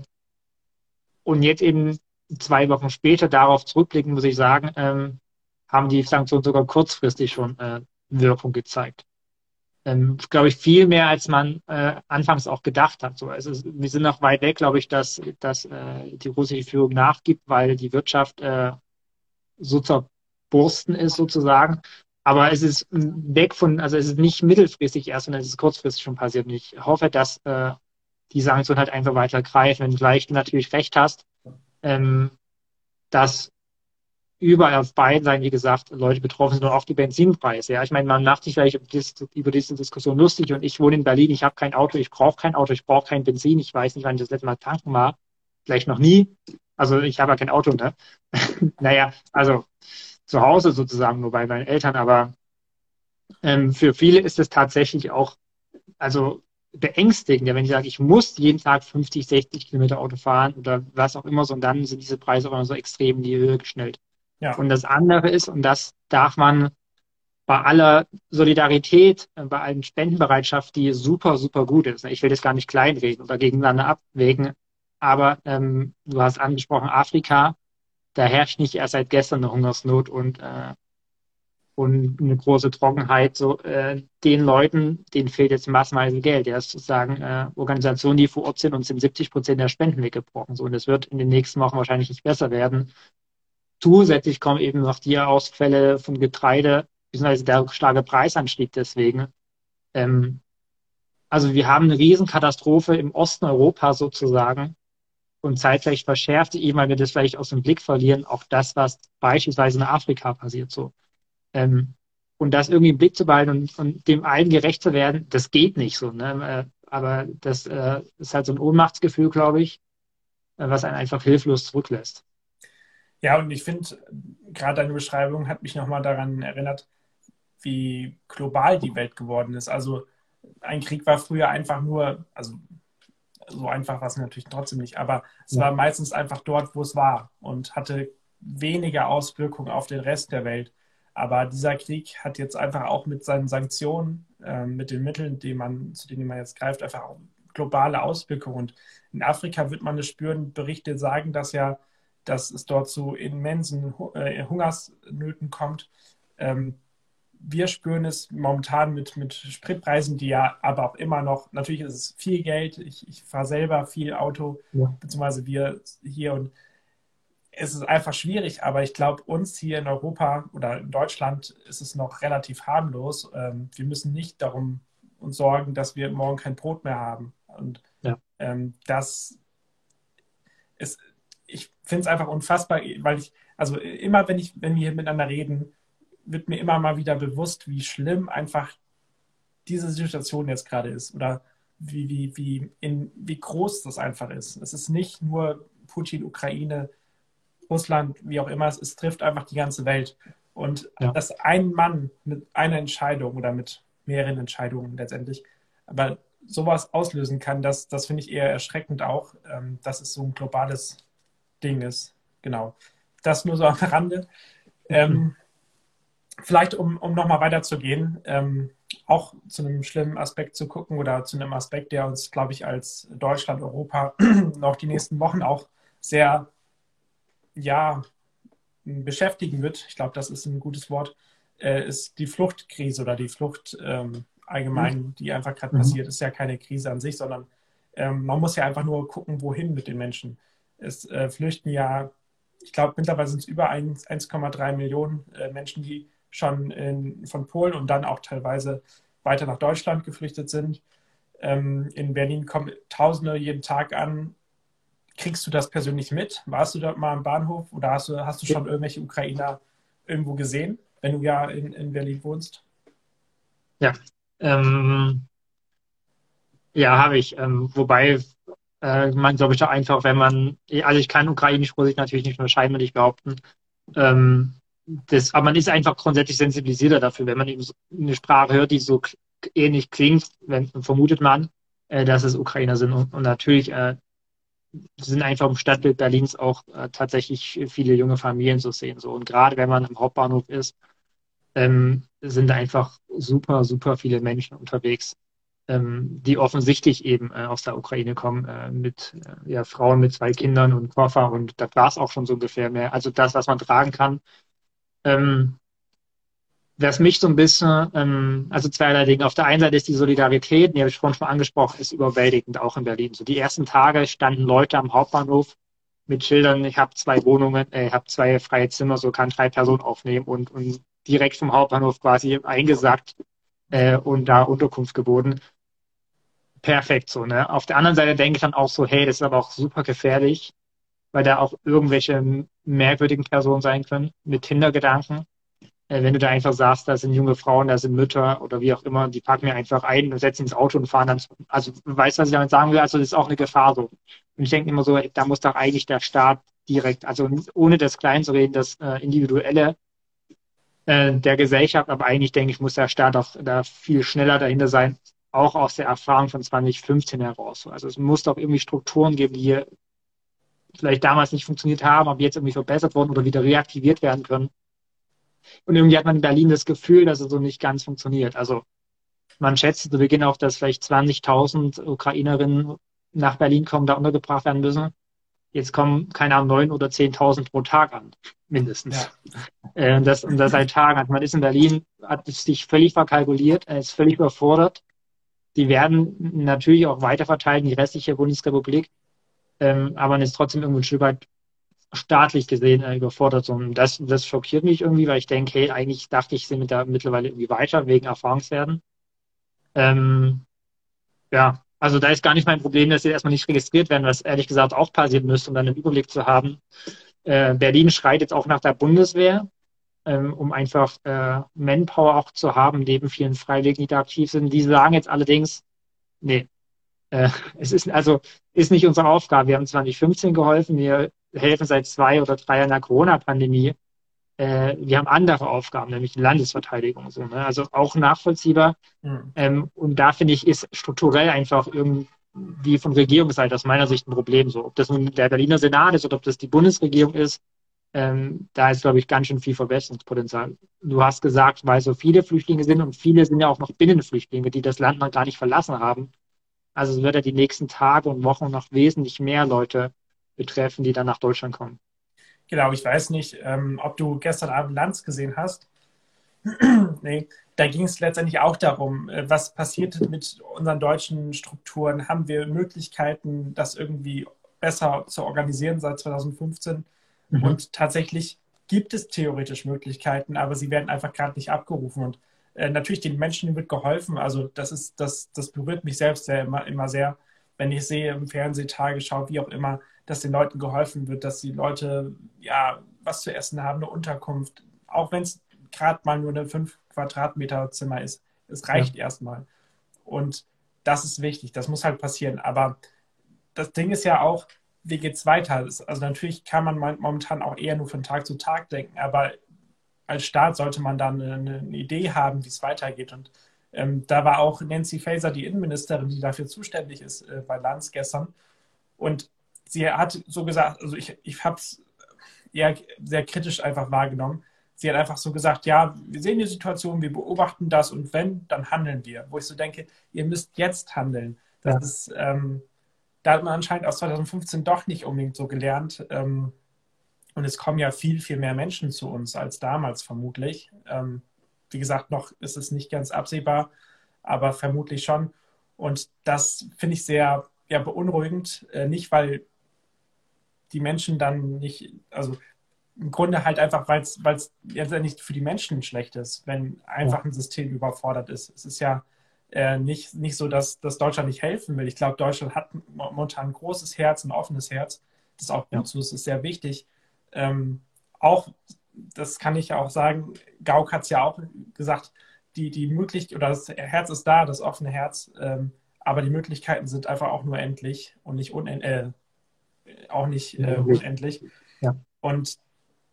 und jetzt eben zwei Wochen später darauf zurückblicken, muss ich sagen, ähm, haben die Sanktionen sogar kurzfristig schon äh, Wirkung gezeigt. Ähm, glaube ich, viel mehr, als man äh, anfangs auch gedacht hat. So, also wir sind noch weit weg, glaube ich, dass, dass äh, die russische Führung nachgibt, weil die Wirtschaft äh, so zerbursten ist sozusagen. Aber es ist weg von, also es ist nicht mittelfristig erst, sondern es ist kurzfristig schon passiert. Und ich hoffe, dass äh, die Sanktionen halt einfach weiter greifen, wenn gleich du natürlich recht hast, ähm, dass überall auf beiden Seiten, wie gesagt, Leute betroffen sind und auch die Benzinpreise. Ja, ich meine, man macht sich vielleicht über diese Diskussion lustig und ich wohne in Berlin, ich habe kein Auto, ich brauche kein Auto, ich brauche kein Benzin, ich weiß nicht, wann ich das letzte Mal tanken war, vielleicht noch nie. Also ich habe ja kein Auto, ne? naja, also zu Hause sozusagen, nur bei meinen Eltern, aber ähm, für viele ist es tatsächlich auch, also beängstigend, wenn ich sage, ich muss jeden Tag 50, 60 Kilometer Auto fahren oder was auch immer, so, und dann sind diese Preise auch immer so extrem in die Höhe geschnellt. Ja. Und das andere ist, und das darf man bei aller Solidarität, äh, bei allen Spendenbereitschaft, die super, super gut ist. Ich will das gar nicht kleinreden oder gegeneinander abwägen, aber ähm, du hast angesprochen, Afrika, da herrscht nicht erst seit gestern eine Hungersnot und, äh, und eine große Trockenheit. So, äh, den Leuten, denen fehlt jetzt massenweise Geld. Ja, ist sozusagen äh, Organisationen, die vor Ort sind und sind 70 Prozent der Spenden weggebrochen. So, und es wird in den nächsten Wochen wahrscheinlich nicht besser werden. Zusätzlich kommen eben noch die Ausfälle von Getreide, beziehungsweise der starke Preisanstieg deswegen. Ähm, also wir haben eine Riesenkatastrophe im Osten Europas sozusagen, und zeitgleich verschärft eben, weil wir das vielleicht aus dem Blick verlieren, auch das, was beispielsweise in Afrika passiert so. Ähm, und das irgendwie im Blick zu behalten und, und, dem allen gerecht zu werden, das geht nicht so. Ne? Äh, aber das äh, ist halt so ein Ohnmachtsgefühl, glaube ich, äh, was einen einfach hilflos zurücklässt. Ja, und ich finde, gerade deine Beschreibung hat mich nochmal daran erinnert, wie global die Welt geworden ist. Also ein Krieg war früher einfach nur, also so einfach war es natürlich trotzdem nicht, aber es ja. war meistens einfach dort, wo es war und hatte weniger Auswirkungen auf den Rest der Welt. Aber dieser Krieg hat jetzt einfach auch mit seinen Sanktionen, äh, mit den Mitteln, die man, zu denen man jetzt greift, einfach auch globale Auswirkungen. Und in Afrika wird man es spüren, Berichte sagen das ja, dass es dort zu immensen äh, Hungersnöten kommt. Ähm, wir spüren es momentan mit, mit Spritpreisen, die ja aber auch immer noch, natürlich ist es viel Geld. Ich, ich fahre selber viel Auto, ja. beziehungsweise wir hier und es ist einfach schwierig, aber ich glaube, uns hier in Europa oder in Deutschland ist es noch relativ harmlos. Ähm, wir müssen nicht darum uns sorgen, dass wir morgen kein Brot mehr haben. Und ja. ähm, das ist, ich finde es einfach unfassbar, weil ich, also immer wenn ich, wenn wir hier miteinander reden, wird mir immer mal wieder bewusst, wie schlimm einfach diese Situation jetzt gerade ist oder wie, wie, wie, in, wie groß das einfach ist. Es ist nicht nur Putin, Ukraine, Russland, wie auch immer, es, es trifft einfach die ganze Welt. Und ja. dass ein Mann mit einer Entscheidung oder mit mehreren Entscheidungen letztendlich, aber sowas auslösen kann, das, das finde ich eher erschreckend auch, ähm, dass es so ein globales Ding ist. Genau. Das nur so am Rande. Ähm, vielleicht, um, um nochmal weiterzugehen, ähm, auch zu einem schlimmen Aspekt zu gucken oder zu einem Aspekt, der uns, glaube ich, als Deutschland, Europa noch die nächsten Wochen auch sehr, ja, beschäftigen wird. Ich glaube, das ist ein gutes Wort, äh, ist die Fluchtkrise oder die Flucht ähm, allgemein, mhm. die einfach gerade mhm. passiert. Ist ja keine Krise an sich, sondern ähm, man muss ja einfach nur gucken, wohin mit den Menschen. Es äh, flüchten ja, ich glaube, mittlerweile sind es über 1,3 Millionen äh, Menschen, die schon in, von Polen und dann auch teilweise weiter nach Deutschland geflüchtet sind. Ähm, in Berlin kommen Tausende jeden Tag an. Kriegst du das persönlich mit? Warst du dort mal am Bahnhof oder hast du, hast du schon irgendwelche Ukrainer irgendwo gesehen, wenn du ja in, in Berlin wohnst? Ja, ähm, ja, habe ich. Ähm, wobei äh, man, glaube ich, da einfach, wenn man, also ich kann ukrainisch muss ich natürlich nicht nur scheinbar behaupten, ähm, das, aber man ist einfach grundsätzlich sensibilisierter dafür, wenn man eben so eine Sprache hört, die so ähnlich klingt, wenn, vermutet man, äh, dass es Ukrainer sind. Und, und natürlich äh, sind einfach im Stadtbild Berlins auch äh, tatsächlich viele junge Familien zu sehen. So. Und gerade wenn man am Hauptbahnhof ist, ähm, sind einfach super, super viele Menschen unterwegs, die offensichtlich eben äh, aus der Ukraine kommen, äh, mit äh, ja, Frauen mit zwei Kindern und Koffer. Und das war es auch schon so ungefähr mehr. Also das, was man tragen kann, ähm, was mich so ein bisschen, ähm, also zweierlei Dinge. Auf der einen Seite ist die Solidarität, die habe ich vorhin schon angesprochen, ist überwältigend, auch in Berlin. So die ersten Tage standen Leute am Hauptbahnhof mit Schildern, ich habe zwei Wohnungen, äh, ich habe zwei freie Zimmer, so kann drei Personen aufnehmen und, und direkt vom Hauptbahnhof quasi eingesackt äh, und da Unterkunft geboten. Perfekt so, ne? Auf der anderen Seite denke ich dann auch so, hey, das ist aber auch super gefährlich, weil da auch irgendwelche merkwürdigen Personen sein können mit Hintergedanken. Äh, wenn du da einfach sagst, da sind junge Frauen, da sind Mütter oder wie auch immer, die packen mir einfach ein und setzen ins Auto und fahren dann, also weißt du, was ich damit sagen will? Also das ist auch eine Gefahr so. Und ich denke immer so, da muss doch eigentlich der Staat direkt, also ohne das klein zu reden, das äh, Individuelle äh, der Gesellschaft, aber eigentlich denke ich, muss der Staat auch da viel schneller dahinter sein, auch aus der Erfahrung von 2015 heraus. Also es muss doch irgendwie Strukturen geben, die vielleicht damals nicht funktioniert haben, aber jetzt irgendwie verbessert wurden oder wieder reaktiviert werden können. Und irgendwie hat man in Berlin das Gefühl, dass es so nicht ganz funktioniert. Also man schätzt zu Beginn auch, dass vielleicht 20.000 Ukrainerinnen nach Berlin kommen, da untergebracht werden müssen. Jetzt kommen, keine Ahnung, neun oder 10.000 pro Tag an, mindestens. Ja. Äh, das, und das seit Tagen. hat. Man ist in Berlin, hat sich völlig verkalkuliert, ist völlig überfordert. Die werden natürlich auch weiterverteilt in die restliche Bundesrepublik ähm, aber man ist trotzdem irgendwo ein Stück weit staatlich gesehen äh, überfordert. Und das, das schockiert mich irgendwie, weil ich denke, hey, eigentlich dachte ich, sind wir da mittlerweile irgendwie weiter wegen Erfahrungswerten. Ähm, ja, also da ist gar nicht mein Problem, dass sie erstmal nicht registriert werden, was ehrlich gesagt auch passieren müsste, um dann einen Überblick zu haben. Äh, Berlin schreit jetzt auch nach der Bundeswehr, ähm, um einfach äh, Manpower auch zu haben, neben vielen Freiwilligen, die da aktiv sind. Die sagen jetzt allerdings, nee, äh, es ist also ist nicht unsere Aufgabe. Wir haben 2015 geholfen, wir helfen seit zwei oder drei Jahren der Corona-Pandemie. Äh, wir haben andere Aufgaben, nämlich die Landesverteidigung. So, ne? Also auch nachvollziehbar. Mhm. Ähm, und da finde ich, ist strukturell einfach irgendwie von Regierungsseite aus meiner Sicht ein Problem. So, ob das nun der Berliner Senat ist oder ob das die Bundesregierung ist, ähm, da ist, glaube ich, ganz schön viel Verbesserungspotenzial. Du hast gesagt, weil so viele Flüchtlinge sind und viele sind ja auch noch Binnenflüchtlinge, die das Land noch gar nicht verlassen haben. Also es wird ja die nächsten Tage und Wochen noch wesentlich mehr Leute betreffen, die dann nach Deutschland kommen. Genau, ich weiß nicht, ähm, ob du gestern Abend Lanz gesehen hast. nee, da ging es letztendlich auch darum, äh, was passiert mit unseren deutschen Strukturen? Haben wir Möglichkeiten, das irgendwie besser zu organisieren seit 2015? Mhm. Und tatsächlich gibt es theoretisch Möglichkeiten, aber sie werden einfach gerade nicht abgerufen. Und äh, natürlich den Menschen wird geholfen. Also das ist, das, das berührt mich selbst sehr immer, immer sehr, wenn ich sehe im Fernsehen, Tagesschau, wie auch immer, dass den Leuten geholfen wird, dass die Leute ja was zu essen haben, eine Unterkunft, auch wenn es gerade mal nur eine 5 Quadratmeter Zimmer ist. Es reicht ja. erstmal. Und das ist wichtig, das muss halt passieren. Aber das Ding ist ja auch, wie geht es weiter? Also natürlich kann man momentan auch eher nur von Tag zu Tag denken, aber als Staat sollte man dann eine, eine Idee haben, wie es weitergeht. Und ähm, da war auch Nancy Faeser, die Innenministerin, die dafür zuständig ist, äh, bei Lanz gestern. Und sie hat so gesagt, also ich, ich habe es eher sehr kritisch einfach wahrgenommen. Sie hat einfach so gesagt, ja, wir sehen die Situation, wir beobachten das und wenn, dann handeln wir. Wo ich so denke, ihr müsst jetzt handeln. Das ja. ist, ähm, da hat man anscheinend aus 2015 doch nicht unbedingt so gelernt. Ähm, und es kommen ja viel, viel mehr Menschen zu uns als damals vermutlich. Ähm, wie gesagt, noch ist es nicht ganz absehbar, aber vermutlich schon. Und das finde ich sehr ja, beunruhigend. Äh, nicht, weil die Menschen dann nicht, also im Grunde halt einfach, weil es jetzt nicht für die Menschen schlecht ist, wenn einfach ein System überfordert ist. Es ist ja äh, nicht, nicht so, dass, dass Deutschland nicht helfen will. Ich glaube, Deutschland hat momentan ein großes Herz, ein offenes Herz. Das ist auch gut so, das ist sehr wichtig. Ähm, auch, das kann ich ja auch sagen, Gauck hat es ja auch gesagt, die, die Möglichkeit, oder das Herz ist da, das offene Herz, ähm, aber die Möglichkeiten sind einfach auch nur endlich und nicht unend, äh, auch nicht äh, unendlich. Ja. Und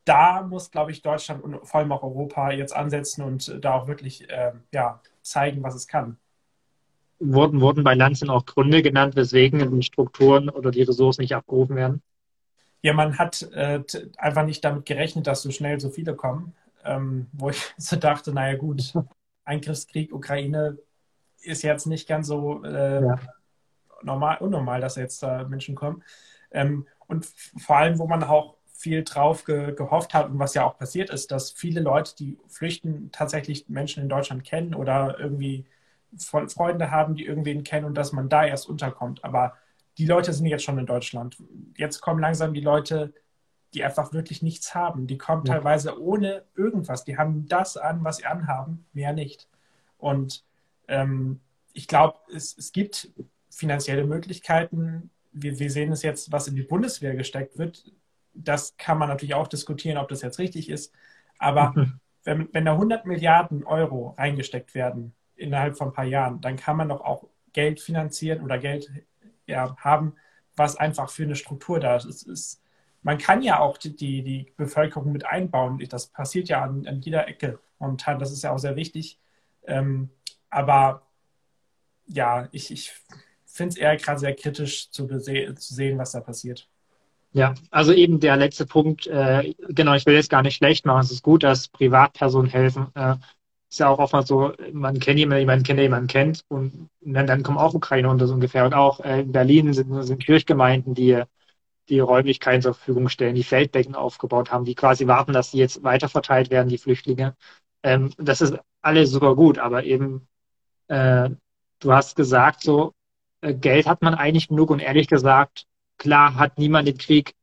da muss, glaube ich, Deutschland und vor allem auch Europa jetzt ansetzen und da auch wirklich äh, ja, zeigen, was es kann. Wurden, wurden bei Lanzen auch Gründe genannt, weswegen die Strukturen oder die Ressourcen nicht abgerufen werden? Ja, man hat äh, einfach nicht damit gerechnet, dass so schnell so viele kommen, ähm, wo ich so dachte, naja gut, Eingriffskrieg Ukraine ist jetzt nicht ganz so äh, ja. normal, unnormal, dass jetzt da Menschen kommen. Ähm, und vor allem, wo man auch viel drauf ge gehofft hat und was ja auch passiert ist, dass viele Leute, die flüchten, tatsächlich Menschen in Deutschland kennen oder irgendwie Freunde haben, die irgendwen kennen und dass man da erst unterkommt. Aber die Leute sind jetzt schon in Deutschland. Jetzt kommen langsam die Leute, die einfach wirklich nichts haben. Die kommen ja. teilweise ohne irgendwas. Die haben das an, was sie anhaben, mehr nicht. Und ähm, ich glaube, es, es gibt finanzielle Möglichkeiten. Wir, wir sehen es jetzt, was in die Bundeswehr gesteckt wird. Das kann man natürlich auch diskutieren, ob das jetzt richtig ist. Aber mhm. wenn, wenn da 100 Milliarden Euro reingesteckt werden innerhalb von ein paar Jahren, dann kann man doch auch Geld finanzieren oder Geld ja, haben, was einfach für eine Struktur da ist. ist man kann ja auch die, die Bevölkerung mit einbauen. Das passiert ja an, an jeder Ecke momentan. Das ist ja auch sehr wichtig. Ähm, aber ja, ich, ich finde es eher gerade sehr kritisch zu, zu, sehen, was da passiert. Ja, also eben der letzte Punkt, äh, genau, ich will jetzt gar nicht schlecht machen. Es ist gut, dass Privatpersonen helfen. Äh, ist ja auch oftmals so, man kennt jemanden, jemanden kennt, der jemanden kennt und dann, dann kommen auch Ukrainer unter so ungefähr. Und auch äh, in Berlin sind, sind Kirchgemeinden, die die Räumlichkeiten zur Verfügung stellen, die Feldbecken aufgebaut haben, die quasi warten, dass die jetzt weiterverteilt werden, die Flüchtlinge. Ähm, das ist alles super gut, aber eben, äh, du hast gesagt, so, äh, Geld hat man eigentlich genug und ehrlich gesagt, klar hat niemand den Krieg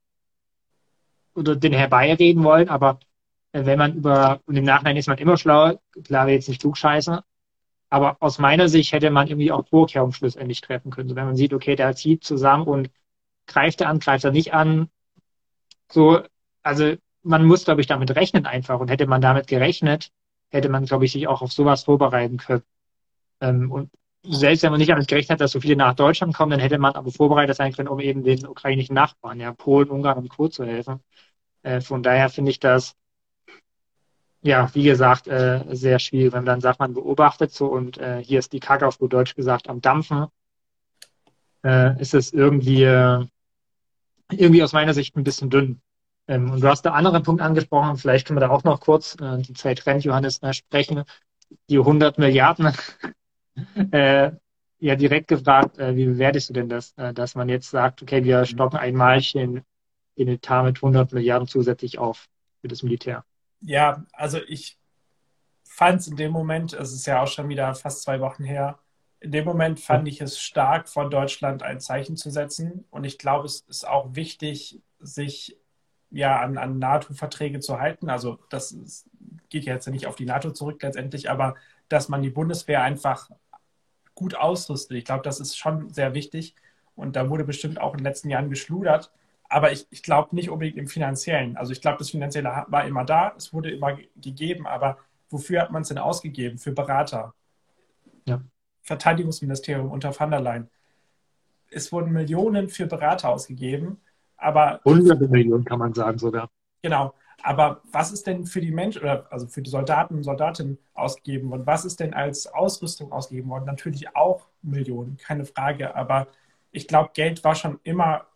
oder den herbeireden wollen, aber wenn man über, und im Nachhinein ist man immer schlauer, klar jetzt nicht klugscheißen, aber aus meiner Sicht hätte man irgendwie auch Vorkehrungen schlussendlich treffen können. So, wenn man sieht, okay, der zieht zusammen und greift er an, greift er nicht an. So, also man muss, glaube ich, damit rechnen einfach. Und hätte man damit gerechnet, hätte man, glaube ich, sich auch auf sowas vorbereiten können. Ähm, und selbst wenn man nicht damit gerechnet hat, dass so viele nach Deutschland kommen, dann hätte man aber vorbereitet sein können, um eben den ukrainischen Nachbarn, ja, Polen, Ungarn und Co. zu helfen. Äh, von daher finde ich das ja, wie gesagt, äh, sehr schwierig, wenn man dann sagt, man beobachtet so und äh, hier ist die Kacke auf gut Deutsch gesagt am Dampfen, äh, ist es irgendwie, äh, irgendwie aus meiner Sicht ein bisschen dünn. Ähm, und du hast da anderen Punkt angesprochen, vielleicht können wir da auch noch kurz, äh, die Zeit rennt, Johannes, äh, sprechen, die 100 Milliarden. äh, ja, direkt gefragt, äh, wie bewertest du denn das, äh, dass man jetzt sagt, okay, wir stocken einmal den, den Etat mit 100 Milliarden zusätzlich auf für das Militär? Ja, also ich fand es in dem Moment, es ist ja auch schon wieder fast zwei Wochen her, in dem Moment fand ich es stark, von Deutschland ein Zeichen zu setzen. Und ich glaube, es ist auch wichtig, sich ja an, an NATO-Verträge zu halten. Also das ist, geht jetzt nicht auf die NATO zurück letztendlich, aber dass man die Bundeswehr einfach gut ausrüstet. Ich glaube, das ist schon sehr wichtig. Und da wurde bestimmt auch in den letzten Jahren geschludert. Aber ich, ich glaube nicht unbedingt im Finanziellen. Also ich glaube, das Finanzielle war immer da, es wurde immer gegeben, aber wofür hat man es denn ausgegeben? Für Berater. Ja. Verteidigungsministerium unter van der Leyen. Es wurden Millionen für Berater ausgegeben, aber. Hunderte Millionen kann man sagen sogar. Genau. Aber was ist denn für die Menschen oder also für die Soldaten und Soldatinnen ausgegeben worden? Was ist denn als Ausrüstung ausgegeben worden? Natürlich auch Millionen, keine Frage. Aber ich glaube, Geld war schon immer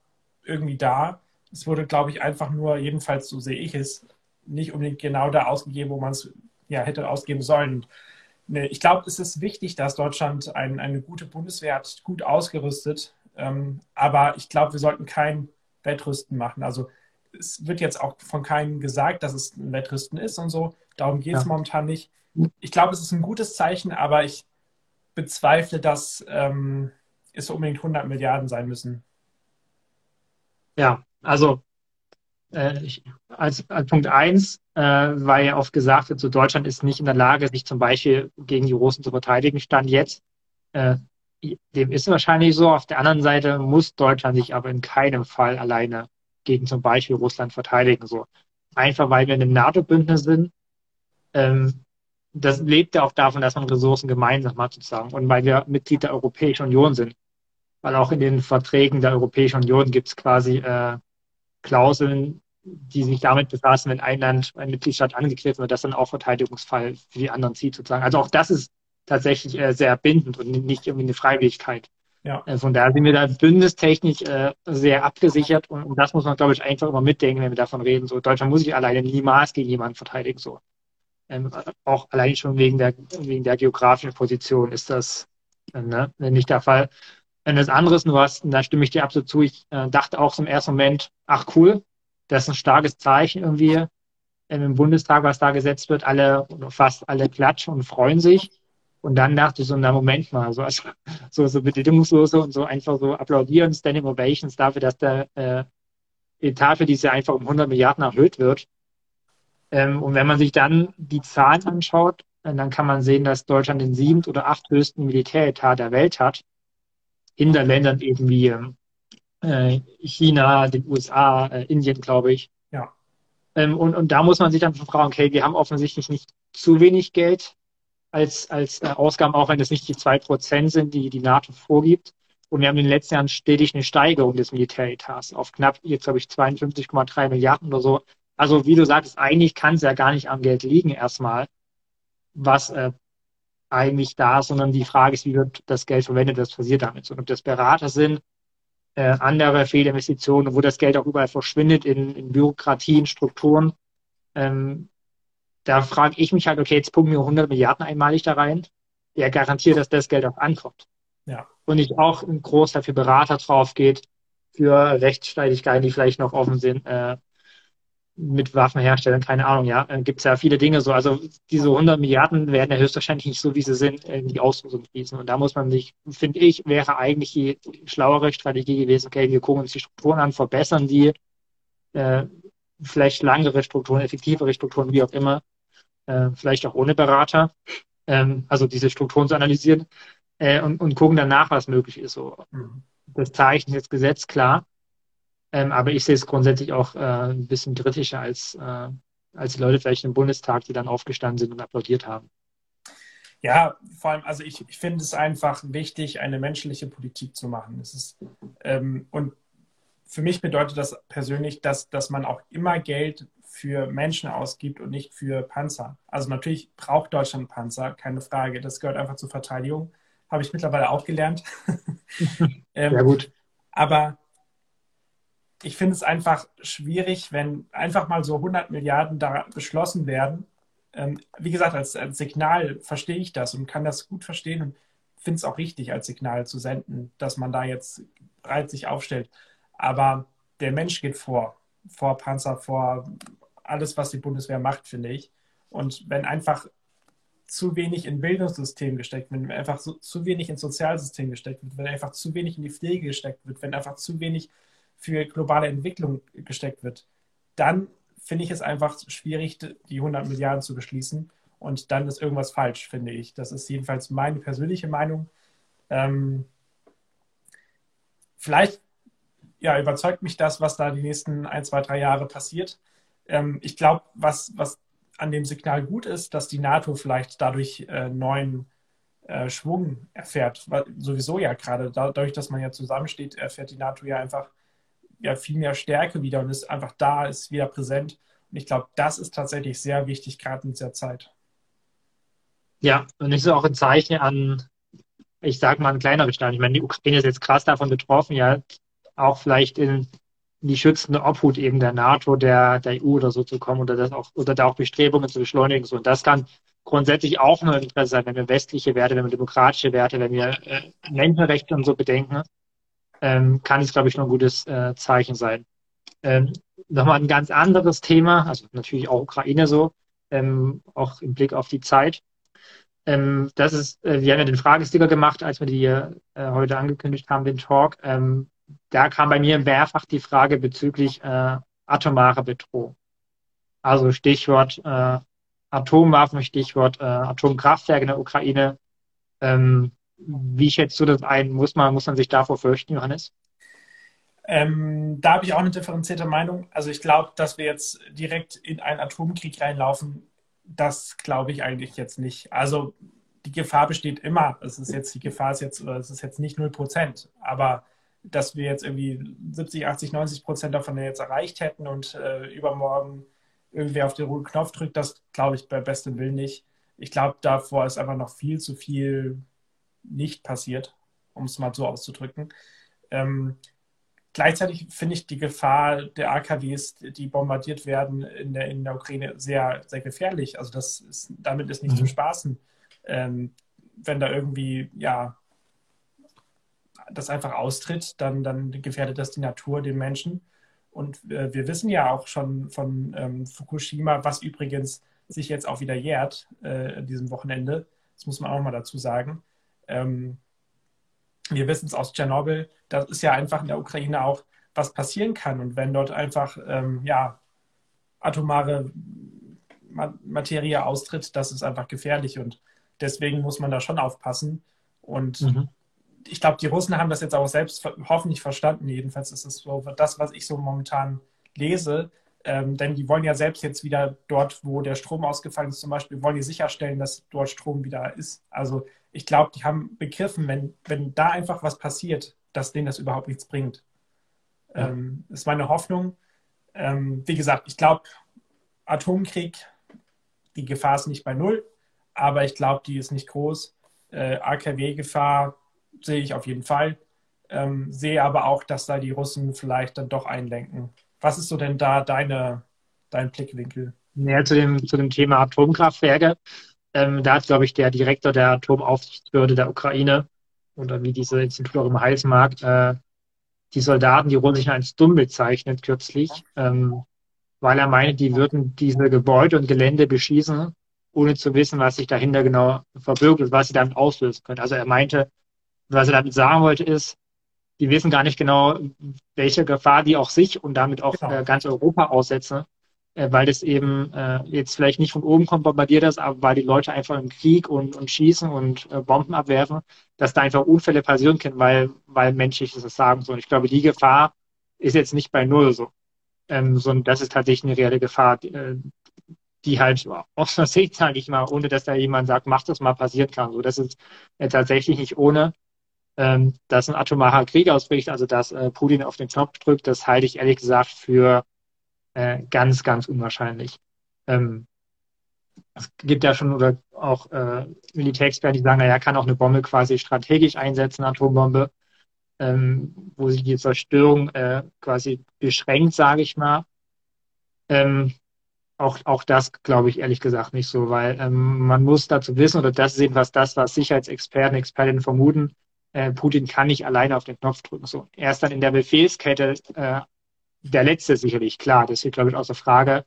irgendwie da. Es wurde, glaube ich, einfach nur, jedenfalls so sehe ich es, nicht unbedingt genau da ausgegeben, wo man es ja, hätte ausgeben sollen. Ne, ich glaube, es ist wichtig, dass Deutschland ein, eine gute Bundeswehr hat, gut ausgerüstet. Ähm, aber ich glaube, wir sollten kein Wettrüsten machen. Also es wird jetzt auch von keinem gesagt, dass es ein Wettrüsten ist und so. Darum geht es ja. momentan nicht. Ich glaube, es ist ein gutes Zeichen, aber ich bezweifle, dass ähm, es unbedingt 100 Milliarden sein müssen. Ja, also äh, ich, als, als, Punkt eins, äh, weil ja oft gesagt wird, so Deutschland ist nicht in der Lage, sich zum Beispiel gegen die Russen zu verteidigen, stand jetzt. Äh, dem ist wahrscheinlich so. Auf der anderen Seite muss Deutschland sich aber in keinem Fall alleine gegen zum Beispiel Russland verteidigen. So einfach, weil wir in einem NATO-Bündnis sind. Ähm, das lebt ja auch davon, dass man Ressourcen gemeinsam hat sozusagen und weil wir Mitglied der Europäischen Union sind. Weil auch in den Verträgen der Europäischen Union gibt es quasi äh, Klauseln, die sich damit befassen, wenn ein Land, ein Mitgliedstaat angegriffen wird, dass dann auch Verteidigungsfall für die anderen zieht sozusagen. Also auch das ist tatsächlich äh, sehr bindend und nicht irgendwie eine Freiwilligkeit. Ja. Äh, von daher sind wir da bündnistechnisch äh, sehr abgesichert und, und, das muss man, glaube ich, einfach immer mitdenken, wenn wir davon reden. So, Deutschland muss sich alleine niemals gegen jemanden verteidigen. So. Ähm, auch allein schon wegen der, wegen der geografischen Position ist das äh, ne, nicht der Fall. Wenn das anderes nur was, da stimme ich dir absolut zu. Ich äh, dachte auch im ersten Moment, ach cool, das ist ein starkes Zeichen irgendwie im Bundestag, was da gesetzt wird. Alle, fast alle klatschen und freuen sich. Und dann dachte ich so, na Moment mal, so, also, so, so bedingungslos und so einfach so applaudieren, Standing Ovations dafür, dass der äh, Etat für diese einfach um 100 Milliarden erhöht wird. Ähm, und wenn man sich dann die Zahlen anschaut, äh, dann kann man sehen, dass Deutschland den siebten oder acht höchsten Militäretat der Welt hat. Hinter Ländern eben wie äh, China, den USA, äh, Indien, glaube ich. Ja. Ähm, und, und da muss man sich dann fragen, okay, wir haben offensichtlich nicht zu wenig Geld als, als äh, Ausgaben, auch wenn es nicht die zwei Prozent sind, die die NATO vorgibt. Und wir haben in den letzten Jahren stetig eine Steigerung des Militäretats auf knapp, jetzt glaube ich, 52,3 Milliarden oder so. Also wie du sagst, eigentlich kann es ja gar nicht am Geld liegen erstmal, was äh, eigentlich da sondern die Frage ist, wie wird das Geld verwendet, was passiert damit. Und ob das Berater sind, äh, andere Fehlinvestitionen, wo das Geld auch überall verschwindet in, in Bürokratien, Strukturen, ähm, da frage ich mich halt, okay, jetzt pumpen wir 100 Milliarden einmalig da rein. Wer garantiert, dass das Geld auch ankommt? Ja. Und nicht auch ein Großteil für Berater drauf geht, für Rechtsstreitigkeiten, die vielleicht noch offen sind, äh, mit Waffenherstellern, keine Ahnung, ja, äh, gibt es ja viele Dinge so. Also diese 100 Milliarden werden ja höchstwahrscheinlich nicht so, wie sie sind, in die Ausrüstung fließen. Und da muss man sich, finde ich, wäre eigentlich die schlauere Strategie gewesen, okay, wir gucken uns die Strukturen an, verbessern die, äh, vielleicht langere Strukturen, effektivere Strukturen, wie auch immer, äh, vielleicht auch ohne Berater, ähm, also diese Strukturen zu analysieren äh, und, und gucken danach, was möglich ist. So. Mhm. Das Zeichen jetzt Gesetz, klar. Ähm, aber ich sehe es grundsätzlich auch äh, ein bisschen kritischer als, äh, als die Leute vielleicht im Bundestag, die dann aufgestanden sind und applaudiert haben. Ja, vor allem, also ich, ich finde es einfach wichtig, eine menschliche Politik zu machen. Es ist, ähm, und für mich bedeutet das persönlich, dass, dass man auch immer Geld für Menschen ausgibt und nicht für Panzer. Also natürlich braucht Deutschland Panzer, keine Frage. Das gehört einfach zur Verteidigung. Habe ich mittlerweile auch gelernt. ähm, ja, gut. Aber ich finde es einfach schwierig, wenn einfach mal so 100 Milliarden da beschlossen werden. Ähm, wie gesagt, als, als, Signal verstehe ich das und kann das gut verstehen und finde es auch richtig, als Signal zu senden, dass man da jetzt breit sich aufstellt. Aber der Mensch geht vor, vor Panzer, vor alles, was die Bundeswehr macht, finde ich. Und wenn einfach zu wenig in Bildungssystem gesteckt wird, wenn einfach so, zu wenig ins Sozialsystem gesteckt wird, wenn einfach zu wenig in die Pflege gesteckt wird, wenn einfach zu wenig für globale Entwicklung gesteckt wird, dann finde ich es einfach schwierig, die 100 Milliarden zu beschließen. Und dann ist irgendwas falsch, finde ich. Das ist jedenfalls meine persönliche Meinung. Ähm, vielleicht ja, überzeugt mich das, was da die nächsten ein, zwei, drei Jahre passiert. Ähm, ich glaube, was, was an dem Signal gut ist, dass die NATO vielleicht dadurch äh, neuen äh, Schwung erfährt. Sowieso ja gerade dadurch, dass man ja zusammensteht, erfährt die NATO ja einfach ja, viel mehr Stärke wieder und ist einfach da, ist wieder präsent. Und ich glaube, das ist tatsächlich sehr wichtig, gerade in dieser Zeit. Ja, und ich so auch ein Zeichen an, ich sage mal, ein kleinere Staat. Ich meine, die Ukraine ist jetzt krass davon betroffen, ja, auch vielleicht in die schützende Obhut eben der NATO, der, der EU oder so zu kommen oder das auch, oder da auch Bestrebungen zu beschleunigen. Und das kann grundsätzlich auch nur Interesse sein, wenn wir westliche Werte, wenn wir demokratische Werte, wenn wir äh, Menschenrechte und so bedenken, ähm, kann es, glaube ich, nur ein gutes äh, Zeichen sein. Ähm, Nochmal ein ganz anderes Thema, also natürlich auch Ukraine so, ähm, auch im Blick auf die Zeit. Ähm, das ist, äh, wir haben ja den Fragesticker gemacht, als wir die äh, heute angekündigt haben, den Talk. Ähm, da kam bei mir mehrfach die Frage bezüglich äh, atomare Bedrohung. Also Stichwort äh, Atomwaffen, Stichwort äh, Atomkraftwerke in der Ukraine. Ähm, wie schätzt du das ein? Muss man, muss man sich davor fürchten, Johannes? Ähm, da habe ich auch eine differenzierte Meinung. Also ich glaube, dass wir jetzt direkt in einen Atomkrieg reinlaufen, das glaube ich eigentlich jetzt nicht. Also die Gefahr besteht immer. Es ist jetzt, die Gefahr ist jetzt, es ist jetzt nicht 0 Prozent, aber dass wir jetzt irgendwie 70, 80, 90 Prozent davon jetzt erreicht hätten und äh, übermorgen irgendwer auf den roten Knopf drückt, das glaube ich bei bestem Willen nicht. Ich glaube, davor ist einfach noch viel zu viel nicht passiert, um es mal so auszudrücken. Ähm, gleichzeitig finde ich die Gefahr der AKWs, die bombardiert werden in der, in der Ukraine, sehr, sehr gefährlich. Also das ist, damit ist nicht mhm. zu spaßen. Ähm, wenn da irgendwie, ja, das einfach austritt, dann, dann gefährdet das die Natur, den Menschen. Und äh, wir wissen ja auch schon von ähm, Fukushima, was übrigens sich jetzt auch wieder jährt äh, an diesem Wochenende. Das muss man auch mal dazu sagen. Ähm, wir wissen es aus Tschernobyl, das ist ja einfach in der Ukraine auch, was passieren kann. Und wenn dort einfach ähm, ja, atomare Materie austritt, das ist einfach gefährlich. Und deswegen muss man da schon aufpassen. Und mhm ich glaube, die Russen haben das jetzt auch selbst hoffentlich verstanden. Jedenfalls ist es so das, was ich so momentan lese. Ähm, denn die wollen ja selbst jetzt wieder dort, wo der Strom ausgefallen ist, zum Beispiel, wollen die sicherstellen, dass dort Strom wieder ist. Also ich glaube, die haben begriffen, wenn, wenn da einfach was passiert, dass denen das überhaupt nichts bringt. Ja. Ähm, ist meine Hoffnung. Ähm, wie gesagt, ich glaube, Atomkrieg, die Gefahr ist nicht bei Null, aber ich glaube, die ist nicht groß. Äh, AKW-Gefahr sehe ich auf jeden Fall. Ähm, sehe aber auch, dass da die Russen vielleicht dann doch einlenken. Was ist so denn da deine, dein Blickwinkel? Ja, zu dem, zu dem Thema Atomkraftwerke. Ähm, da hat, glaube ich, der Direktor der Atomaufsichtsbehörde der Ukraine oder wie diese Institut auch immer heißen mag, äh, die Soldaten, die Russen sich als dumm bezeichnet kürzlich, ähm, weil er meinte, die würden diese Gebäude und Gelände beschießen, ohne zu wissen, was sich dahinter genau verbirgt und was sie damit auslösen können. Also er meinte, was er damit sagen wollte, ist, die wissen gar nicht genau, welche Gefahr die auch sich und damit auch genau. äh, ganz Europa aussetzen, weil das eben äh, jetzt vielleicht nicht von oben kommt, bombardiert ist, aber weil die Leute einfach im Krieg und, und schießen und äh, Bomben abwerfen, dass da einfach Unfälle passieren können, weil, weil menschliches das sagen so. Und ich glaube, die Gefahr ist jetzt nicht bei Null so, ähm, sondern das ist tatsächlich eine reelle Gefahr, die, äh, die halt aus der Sicht, sage ich mal, ohne dass da jemand sagt, mach das mal, passieren kann. So, das ist äh, tatsächlich nicht ohne ähm, dass ein atomarer Krieg ausbricht, also dass äh, Putin auf den Knopf drückt, das halte ich ehrlich gesagt für äh, ganz, ganz unwahrscheinlich. Ähm, es gibt ja schon oder auch äh, Militärexperten, die sagen, naja, kann auch eine Bombe quasi strategisch einsetzen, Atombombe, ähm, wo sich die Zerstörung äh, quasi beschränkt, sage ich mal. Ähm, auch, auch das glaube ich ehrlich gesagt nicht so, weil ähm, man muss dazu wissen, oder das ist jedenfalls das, was Sicherheitsexperten, Expertinnen vermuten, äh, Putin kann nicht alleine auf den Knopf drücken. So, er ist dann in der Befehlskette äh, der Letzte sicherlich, klar, das steht, glaube ich, außer Frage.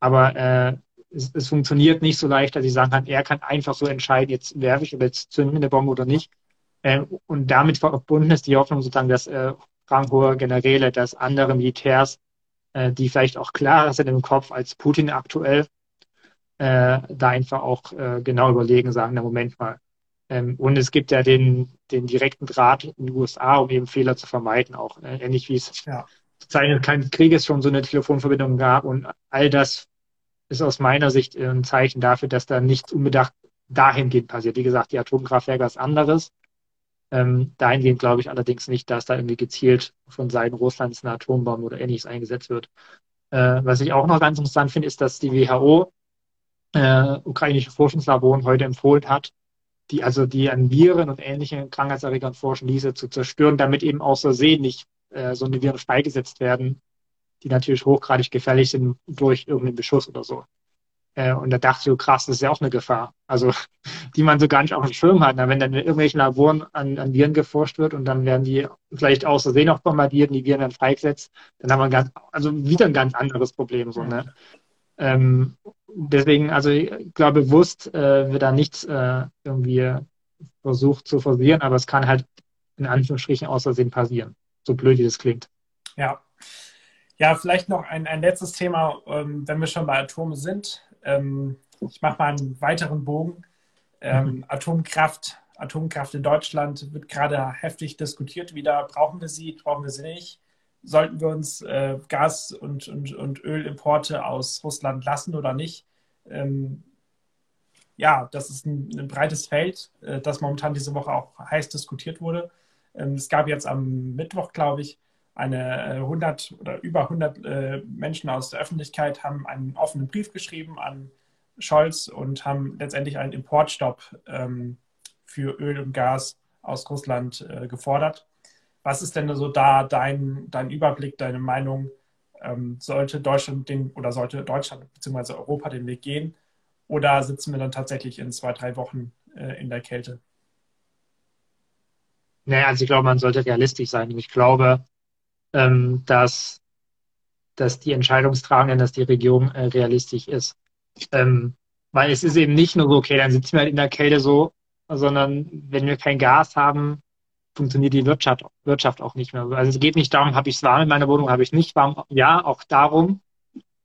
Aber äh, es, es, funktioniert nicht so leicht, dass ich sagen kann, er kann einfach so entscheiden, jetzt werfe ich oder jetzt zünden eine Bombe oder nicht. Äh, und damit verbunden ist die Hoffnung sozusagen, dass äh, ranghohe Generäle, dass andere Militärs, äh, die vielleicht auch klarer sind im Kopf als Putin aktuell, äh, da einfach auch äh, genau überlegen, sagen, na Moment mal, ähm, und es gibt ja den, den direkten Draht in den USA, um eben Fehler zu vermeiden, auch äh, ähnlich wie es ja. Zeiten keines Krieges schon so eine Telefonverbindung gab. Und all das ist aus meiner Sicht ein Zeichen dafür, dass da nichts unbedacht dahingehend passiert. Wie gesagt, die Atomkraftwerke ist anderes. Ähm, dahingehend glaube ich allerdings nicht, dass da irgendwie gezielt von Seiten Russlands eine Atombombe oder ähnliches eingesetzt wird. Äh, was ich auch noch ganz interessant finde, ist, dass die WHO äh, ukrainische Forschungslaboren heute empfohlen hat, die also die an Viren und ähnlichen Krankheitserregern forschen, diese zu zerstören, damit eben außer See nicht äh, so eine Viren freigesetzt werden, die natürlich hochgradig gefährlich sind durch irgendeinen Beschuss oder so. Äh, und da dachte ich, oh krass, das ist ja auch eine Gefahr. Also, die man so gar nicht auf dem Schirm hat. Na, wenn dann in irgendwelchen Laboren an, an Viren geforscht wird und dann werden die vielleicht außer See noch bombardiert und die Viren dann freigesetzt, dann haben wir ganz, also wieder ein ganz anderes Problem, so, ne? Ähm, deswegen, also, ich glaube, bewusst äh, wird da nichts äh, irgendwie versucht zu forcieren, aber es kann halt in Anführungsstrichen außersehen passieren. So blöd, wie das klingt. Ja. Ja, vielleicht noch ein, ein letztes Thema, ähm, wenn wir schon bei Atomen sind. Ähm, ich mache mal einen weiteren Bogen. Ähm, mhm. Atomkraft, Atomkraft in Deutschland wird gerade heftig diskutiert wieder. Brauchen wir sie, brauchen wir sie nicht? Sollten wir uns äh, Gas- und, und, und Ölimporte aus Russland lassen oder nicht? Ähm, ja, das ist ein, ein breites Feld, äh, das momentan diese Woche auch heiß diskutiert wurde. Ähm, es gab jetzt am Mittwoch, glaube ich, eine 100 äh, oder über 100 äh, Menschen aus der Öffentlichkeit haben einen offenen Brief geschrieben an Scholz und haben letztendlich einen Importstopp ähm, für Öl und Gas aus Russland äh, gefordert. Was ist denn so da dein, dein Überblick, deine Meinung? Ähm, sollte Deutschland den oder sollte Deutschland bzw. Europa den Weg gehen? Oder sitzen wir dann tatsächlich in zwei, drei Wochen in der Kälte? Naja, also ich glaube, man sollte realistisch sein. Ich glaube, ähm, dass, dass die Entscheidungstragenden, dass die Regierung äh, realistisch ist. Ähm, weil es ist eben nicht nur so, okay, dann sitzen wir halt in der Kälte so, sondern wenn wir kein Gas haben, funktioniert die Wirtschaft, Wirtschaft auch nicht mehr. Also es geht nicht darum, habe ich es warm in meiner Wohnung, habe ich nicht warm. Ja, auch darum.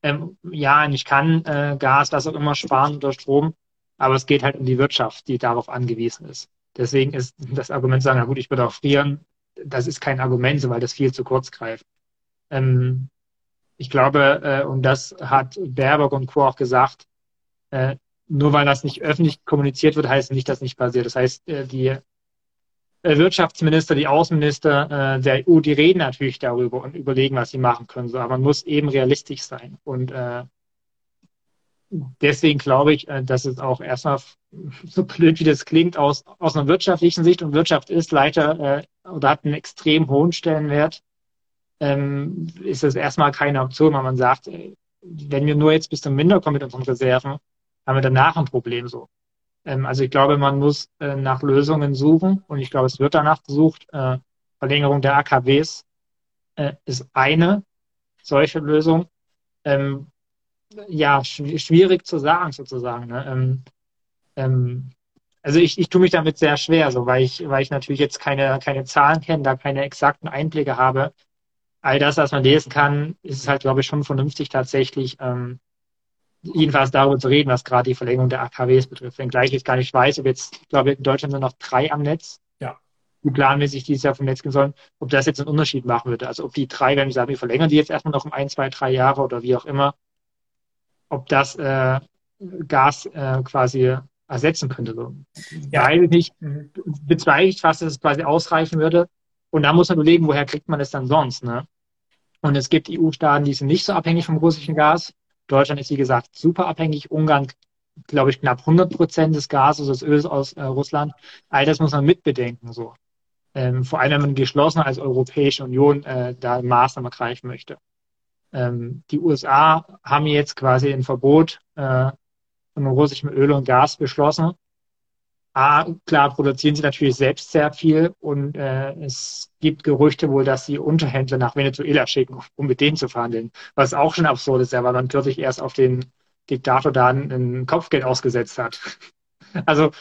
Ähm, ja, ich kann äh, Gas, was auch immer sparen oder Strom, aber es geht halt um die Wirtschaft, die darauf angewiesen ist. Deswegen ist das Argument sagen, na gut, ich würde auch frieren, das ist kein Argument, weil das viel zu kurz greift. Ähm, ich glaube, äh, und das hat Baerbock und Co. auch gesagt, äh, nur weil das nicht öffentlich kommuniziert wird, heißt nicht, dass nicht passiert. Das heißt, äh, die äh, Wirtschaftsminister, die Außenminister äh, der EU, die reden natürlich darüber und überlegen, was sie machen können. So, aber man muss eben realistisch sein. Und äh, deswegen glaube ich, äh, dass es auch erstmal, so blöd wie das klingt, aus, aus einer wirtschaftlichen Sicht, und Wirtschaft ist leider äh, oder hat einen extrem hohen Stellenwert, ähm, ist es erstmal keine Option, weil man sagt, äh, wenn wir nur jetzt bis zum Minder kommen mit unseren Reserven, haben wir danach ein Problem so. Ähm, also ich glaube, man muss äh, nach Lösungen suchen und ich glaube, es wird danach gesucht. Äh, Verlängerung der AKWs äh, ist eine solche Lösung. Ähm, ja, schwierig zu sagen sozusagen. Ne? Ähm, ähm, also ich, ich tue mich damit sehr schwer, so weil ich, weil ich natürlich jetzt keine, keine Zahlen kenne, da keine exakten Einblicke habe. All das, was man lesen kann, ist es halt, glaube ich, schon vernünftig tatsächlich, ähm, jedenfalls darüber zu reden, was gerade die Verlängerung der AKWs betrifft. Wenngleich ich gar nicht weiß, ob jetzt, ich glaube, in Deutschland sind noch drei am Netz, ja. die planmäßig dieses Jahr vom Netz gehen sollen, ob das jetzt einen Unterschied machen würde. Also ob die drei, wenn ich sage, wir verlängern die jetzt erstmal noch um ein, zwei, drei Jahre oder wie auch immer, ob das äh, Gas äh, quasi ersetzen könnte. So. Ja. Weiß ich nicht, mhm. bezweifle ich fast, dass es quasi ausreichen würde. Und da muss man überlegen, woher kriegt man es dann sonst. Ne? Und es gibt EU-Staaten, die sind nicht so abhängig vom russischen Gas. Deutschland ist, wie gesagt, super abhängig. Ungarn, glaube ich, knapp 100 Prozent des Gases, des Öls aus äh, Russland. All das muss man mitbedenken. So. Ähm, vor allem, wenn man geschlossen als Europäische Union äh, da Maßnahmen ergreifen möchte. Ähm, die USA haben jetzt quasi ein Verbot äh, von russischem Öl und Gas beschlossen. A, klar produzieren sie natürlich selbst sehr viel und äh, es gibt Gerüchte wohl, dass sie Unterhändler nach Venezuela schicken, um mit denen zu verhandeln. Was auch schon absurd ist, ja, weil man kürzlich erst auf den Diktator da ein Kopfgeld ausgesetzt hat. Also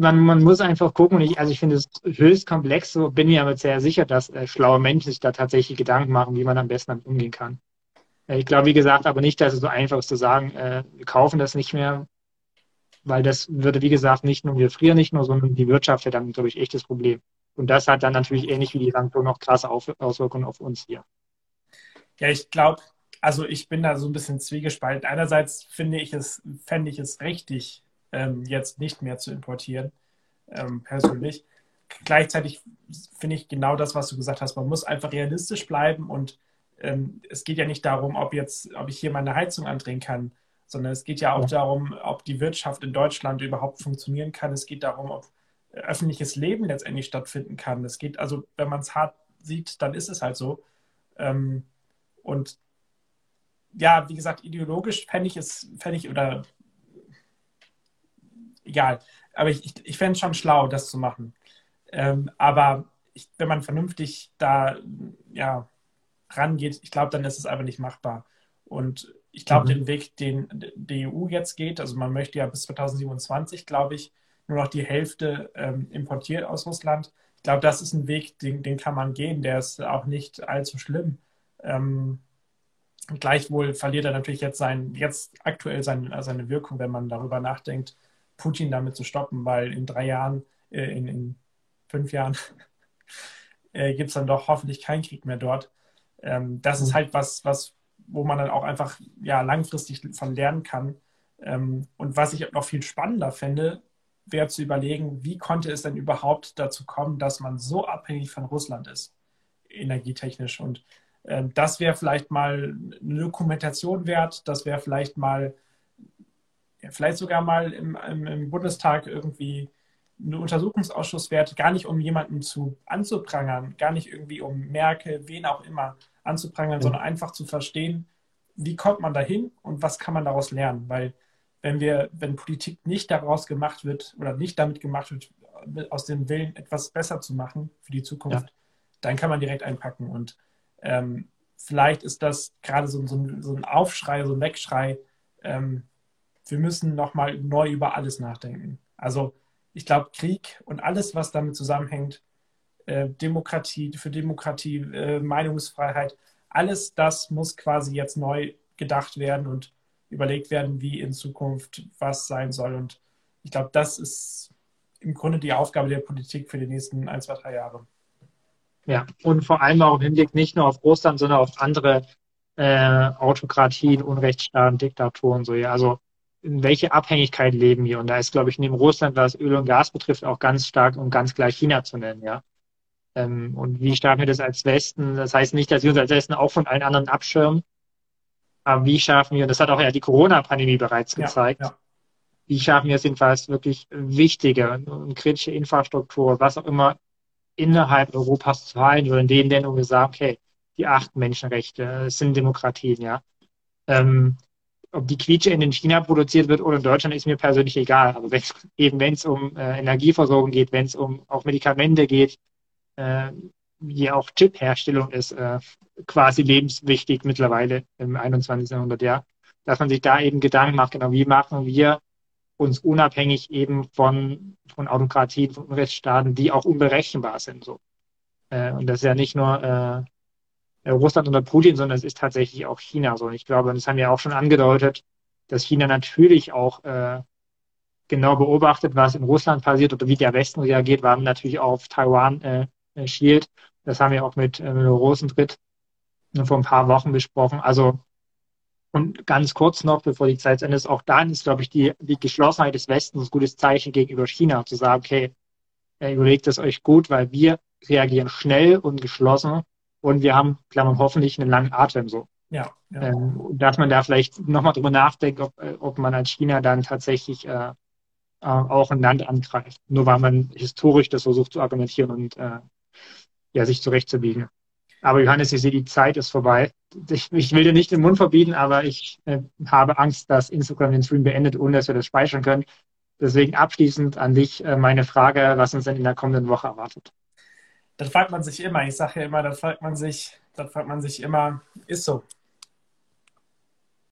man, man muss einfach gucken. Ich, also ich finde es höchst komplex. So bin mir aber sehr sicher, dass äh, schlaue Menschen sich da tatsächlich Gedanken machen, wie man am besten damit umgehen kann. Äh, ich glaube, wie gesagt, aber nicht, dass es so einfach ist zu sagen, äh, wir kaufen das nicht mehr, weil das würde, wie gesagt, nicht nur wir frieren nicht nur, sondern die Wirtschaft hätte dann, glaube ich, echtes Problem. Und das hat dann natürlich ähnlich wie die Sanktionen noch krasse Auswirkungen auf uns hier. Ja, ich glaube, also ich bin da so ein bisschen zwiegespalten. Einerseits finde ich es, fände ich es richtig, ähm, jetzt nicht mehr zu importieren, ähm, persönlich. Gleichzeitig finde ich genau das, was du gesagt hast. Man muss einfach realistisch bleiben und ähm, es geht ja nicht darum, ob jetzt, ob ich hier meine Heizung andrehen kann, sondern es geht ja auch darum, ob die Wirtschaft in Deutschland überhaupt funktionieren kann. Es geht darum, ob öffentliches Leben letztendlich stattfinden kann. Es geht also, wenn man es hart sieht, dann ist es halt so. Ähm, und ja, wie gesagt, ideologisch fände ich es, fände ich, oder egal, aber ich, ich, ich fände es schon schlau, das zu machen. Ähm, aber ich, wenn man vernünftig da ja, rangeht, ich glaube, dann ist es einfach nicht machbar. Und ich glaube, mhm. den Weg, den die EU jetzt geht, also man möchte ja bis 2027, glaube ich, nur noch die Hälfte ähm, importiert aus Russland. Ich glaube, das ist ein Weg, den, den kann man gehen, der ist auch nicht allzu schlimm. Ähm, gleichwohl verliert er natürlich jetzt, sein, jetzt aktuell seine, seine Wirkung, wenn man darüber nachdenkt, Putin damit zu stoppen, weil in drei Jahren, äh, in, in fünf Jahren äh, gibt es dann doch hoffentlich keinen Krieg mehr dort. Ähm, das ist mhm. halt was, was, wo man dann auch einfach ja, langfristig von lernen kann. Ähm, und was ich noch viel spannender fände, wäre zu überlegen, wie konnte es denn überhaupt dazu kommen, dass man so abhängig von Russland ist, energietechnisch. Und ähm, das wäre vielleicht mal eine Dokumentation wert, das wäre vielleicht mal, ja, vielleicht sogar mal im, im, im Bundestag irgendwie ein Untersuchungsausschuss wert, gar nicht um jemanden zu anzuprangern, gar nicht irgendwie um Merkel, wen auch immer anzuprangern, mhm. sondern einfach zu verstehen, wie kommt man dahin und was kann man daraus lernen. Weil wenn wir, wenn Politik nicht daraus gemacht wird oder nicht damit gemacht wird, aus dem Willen etwas besser zu machen für die Zukunft, ja. dann kann man direkt einpacken. Und ähm, vielleicht ist das gerade so, so, so, ein Aufschrei, so ein Wegschrei. Ähm, wir müssen nochmal neu über alles nachdenken. Also ich glaube, Krieg und alles, was damit zusammenhängt, äh, Demokratie, für Demokratie, äh, Meinungsfreiheit, alles das muss quasi jetzt neu gedacht werden und überlegt werden, wie in Zukunft was sein soll. Und ich glaube, das ist im Grunde die Aufgabe der Politik für die nächsten ein, zwei, drei Jahre. Ja, und vor allem auch im Hinblick nicht nur auf Russland, sondern auf andere äh, Autokratien, Unrechtsstaaten, Diktaturen, so ja. Also in welche Abhängigkeit leben wir? Und da ist, glaube ich, neben Russland, was Öl und Gas betrifft, auch ganz stark und ganz gleich China zu nennen, ja. Ähm, und wie starten wir das als Westen? Das heißt nicht, dass wir uns als Westen auch von allen anderen abschirmen, aber wie schaffen wir, das hat auch ja die Corona-Pandemie bereits gezeigt, ja, ja. wie schaffen wir es jedenfalls wirklich wichtige und kritische Infrastruktur, was auch immer innerhalb Europas zu halten oder in denen Ländern, wo wir sagen, okay, die achten Menschenrechte, es sind Demokratien, ja. Ähm, ob die Quietsche in China produziert wird oder in Deutschland, ist mir persönlich egal. Aber wenn eben wenn es um äh, Energieversorgung geht, wenn es um auch Medikamente geht, äh, wie auch Chip-Herstellung ist, äh, quasi lebenswichtig mittlerweile im 21. Jahrhundert, ja. Dass man sich da eben Gedanken macht, genau, wie machen wir uns unabhängig eben von, von Autokratien, von Rechtsstaaten, die auch unberechenbar sind, so. Äh, und das ist ja nicht nur äh, Russland unter Putin, sondern es ist tatsächlich auch China so. Und ich glaube, das haben wir auch schon angedeutet, dass China natürlich auch äh, genau beobachtet, was in Russland passiert oder wie der Westen reagiert, war natürlich auf Taiwan äh, äh, schielt. Das haben wir auch mit, äh, Rosentritt vor ein paar Wochen besprochen. Also und ganz kurz noch, bevor die Zeit zu Ende ist, auch dann ist, glaube ich, die, die Geschlossenheit des Westens ein gutes Zeichen gegenüber China, zu sagen, okay, äh, überlegt es euch gut, weil wir reagieren schnell und geschlossen und wir haben, Klammern, hoffentlich einen langen Atem so. Ja. ja. Ähm, dass man da vielleicht nochmal drüber nachdenkt, ob, äh, ob man als China dann tatsächlich äh, äh, auch ein Land angreift. Nur weil man historisch das versucht zu argumentieren und äh, ja, sich zurechtzubiegen. Aber Johannes, ich sehe, die Zeit ist vorbei. Ich, ich will dir nicht den Mund verbieten, aber ich äh, habe Angst, dass Instagram den Stream beendet, ohne dass wir das speichern können. Deswegen abschließend an dich äh, meine Frage, was uns denn in der kommenden Woche erwartet. Das fragt man sich immer. Ich sage ja immer, das fragt man sich, das fragt man sich immer, ist so.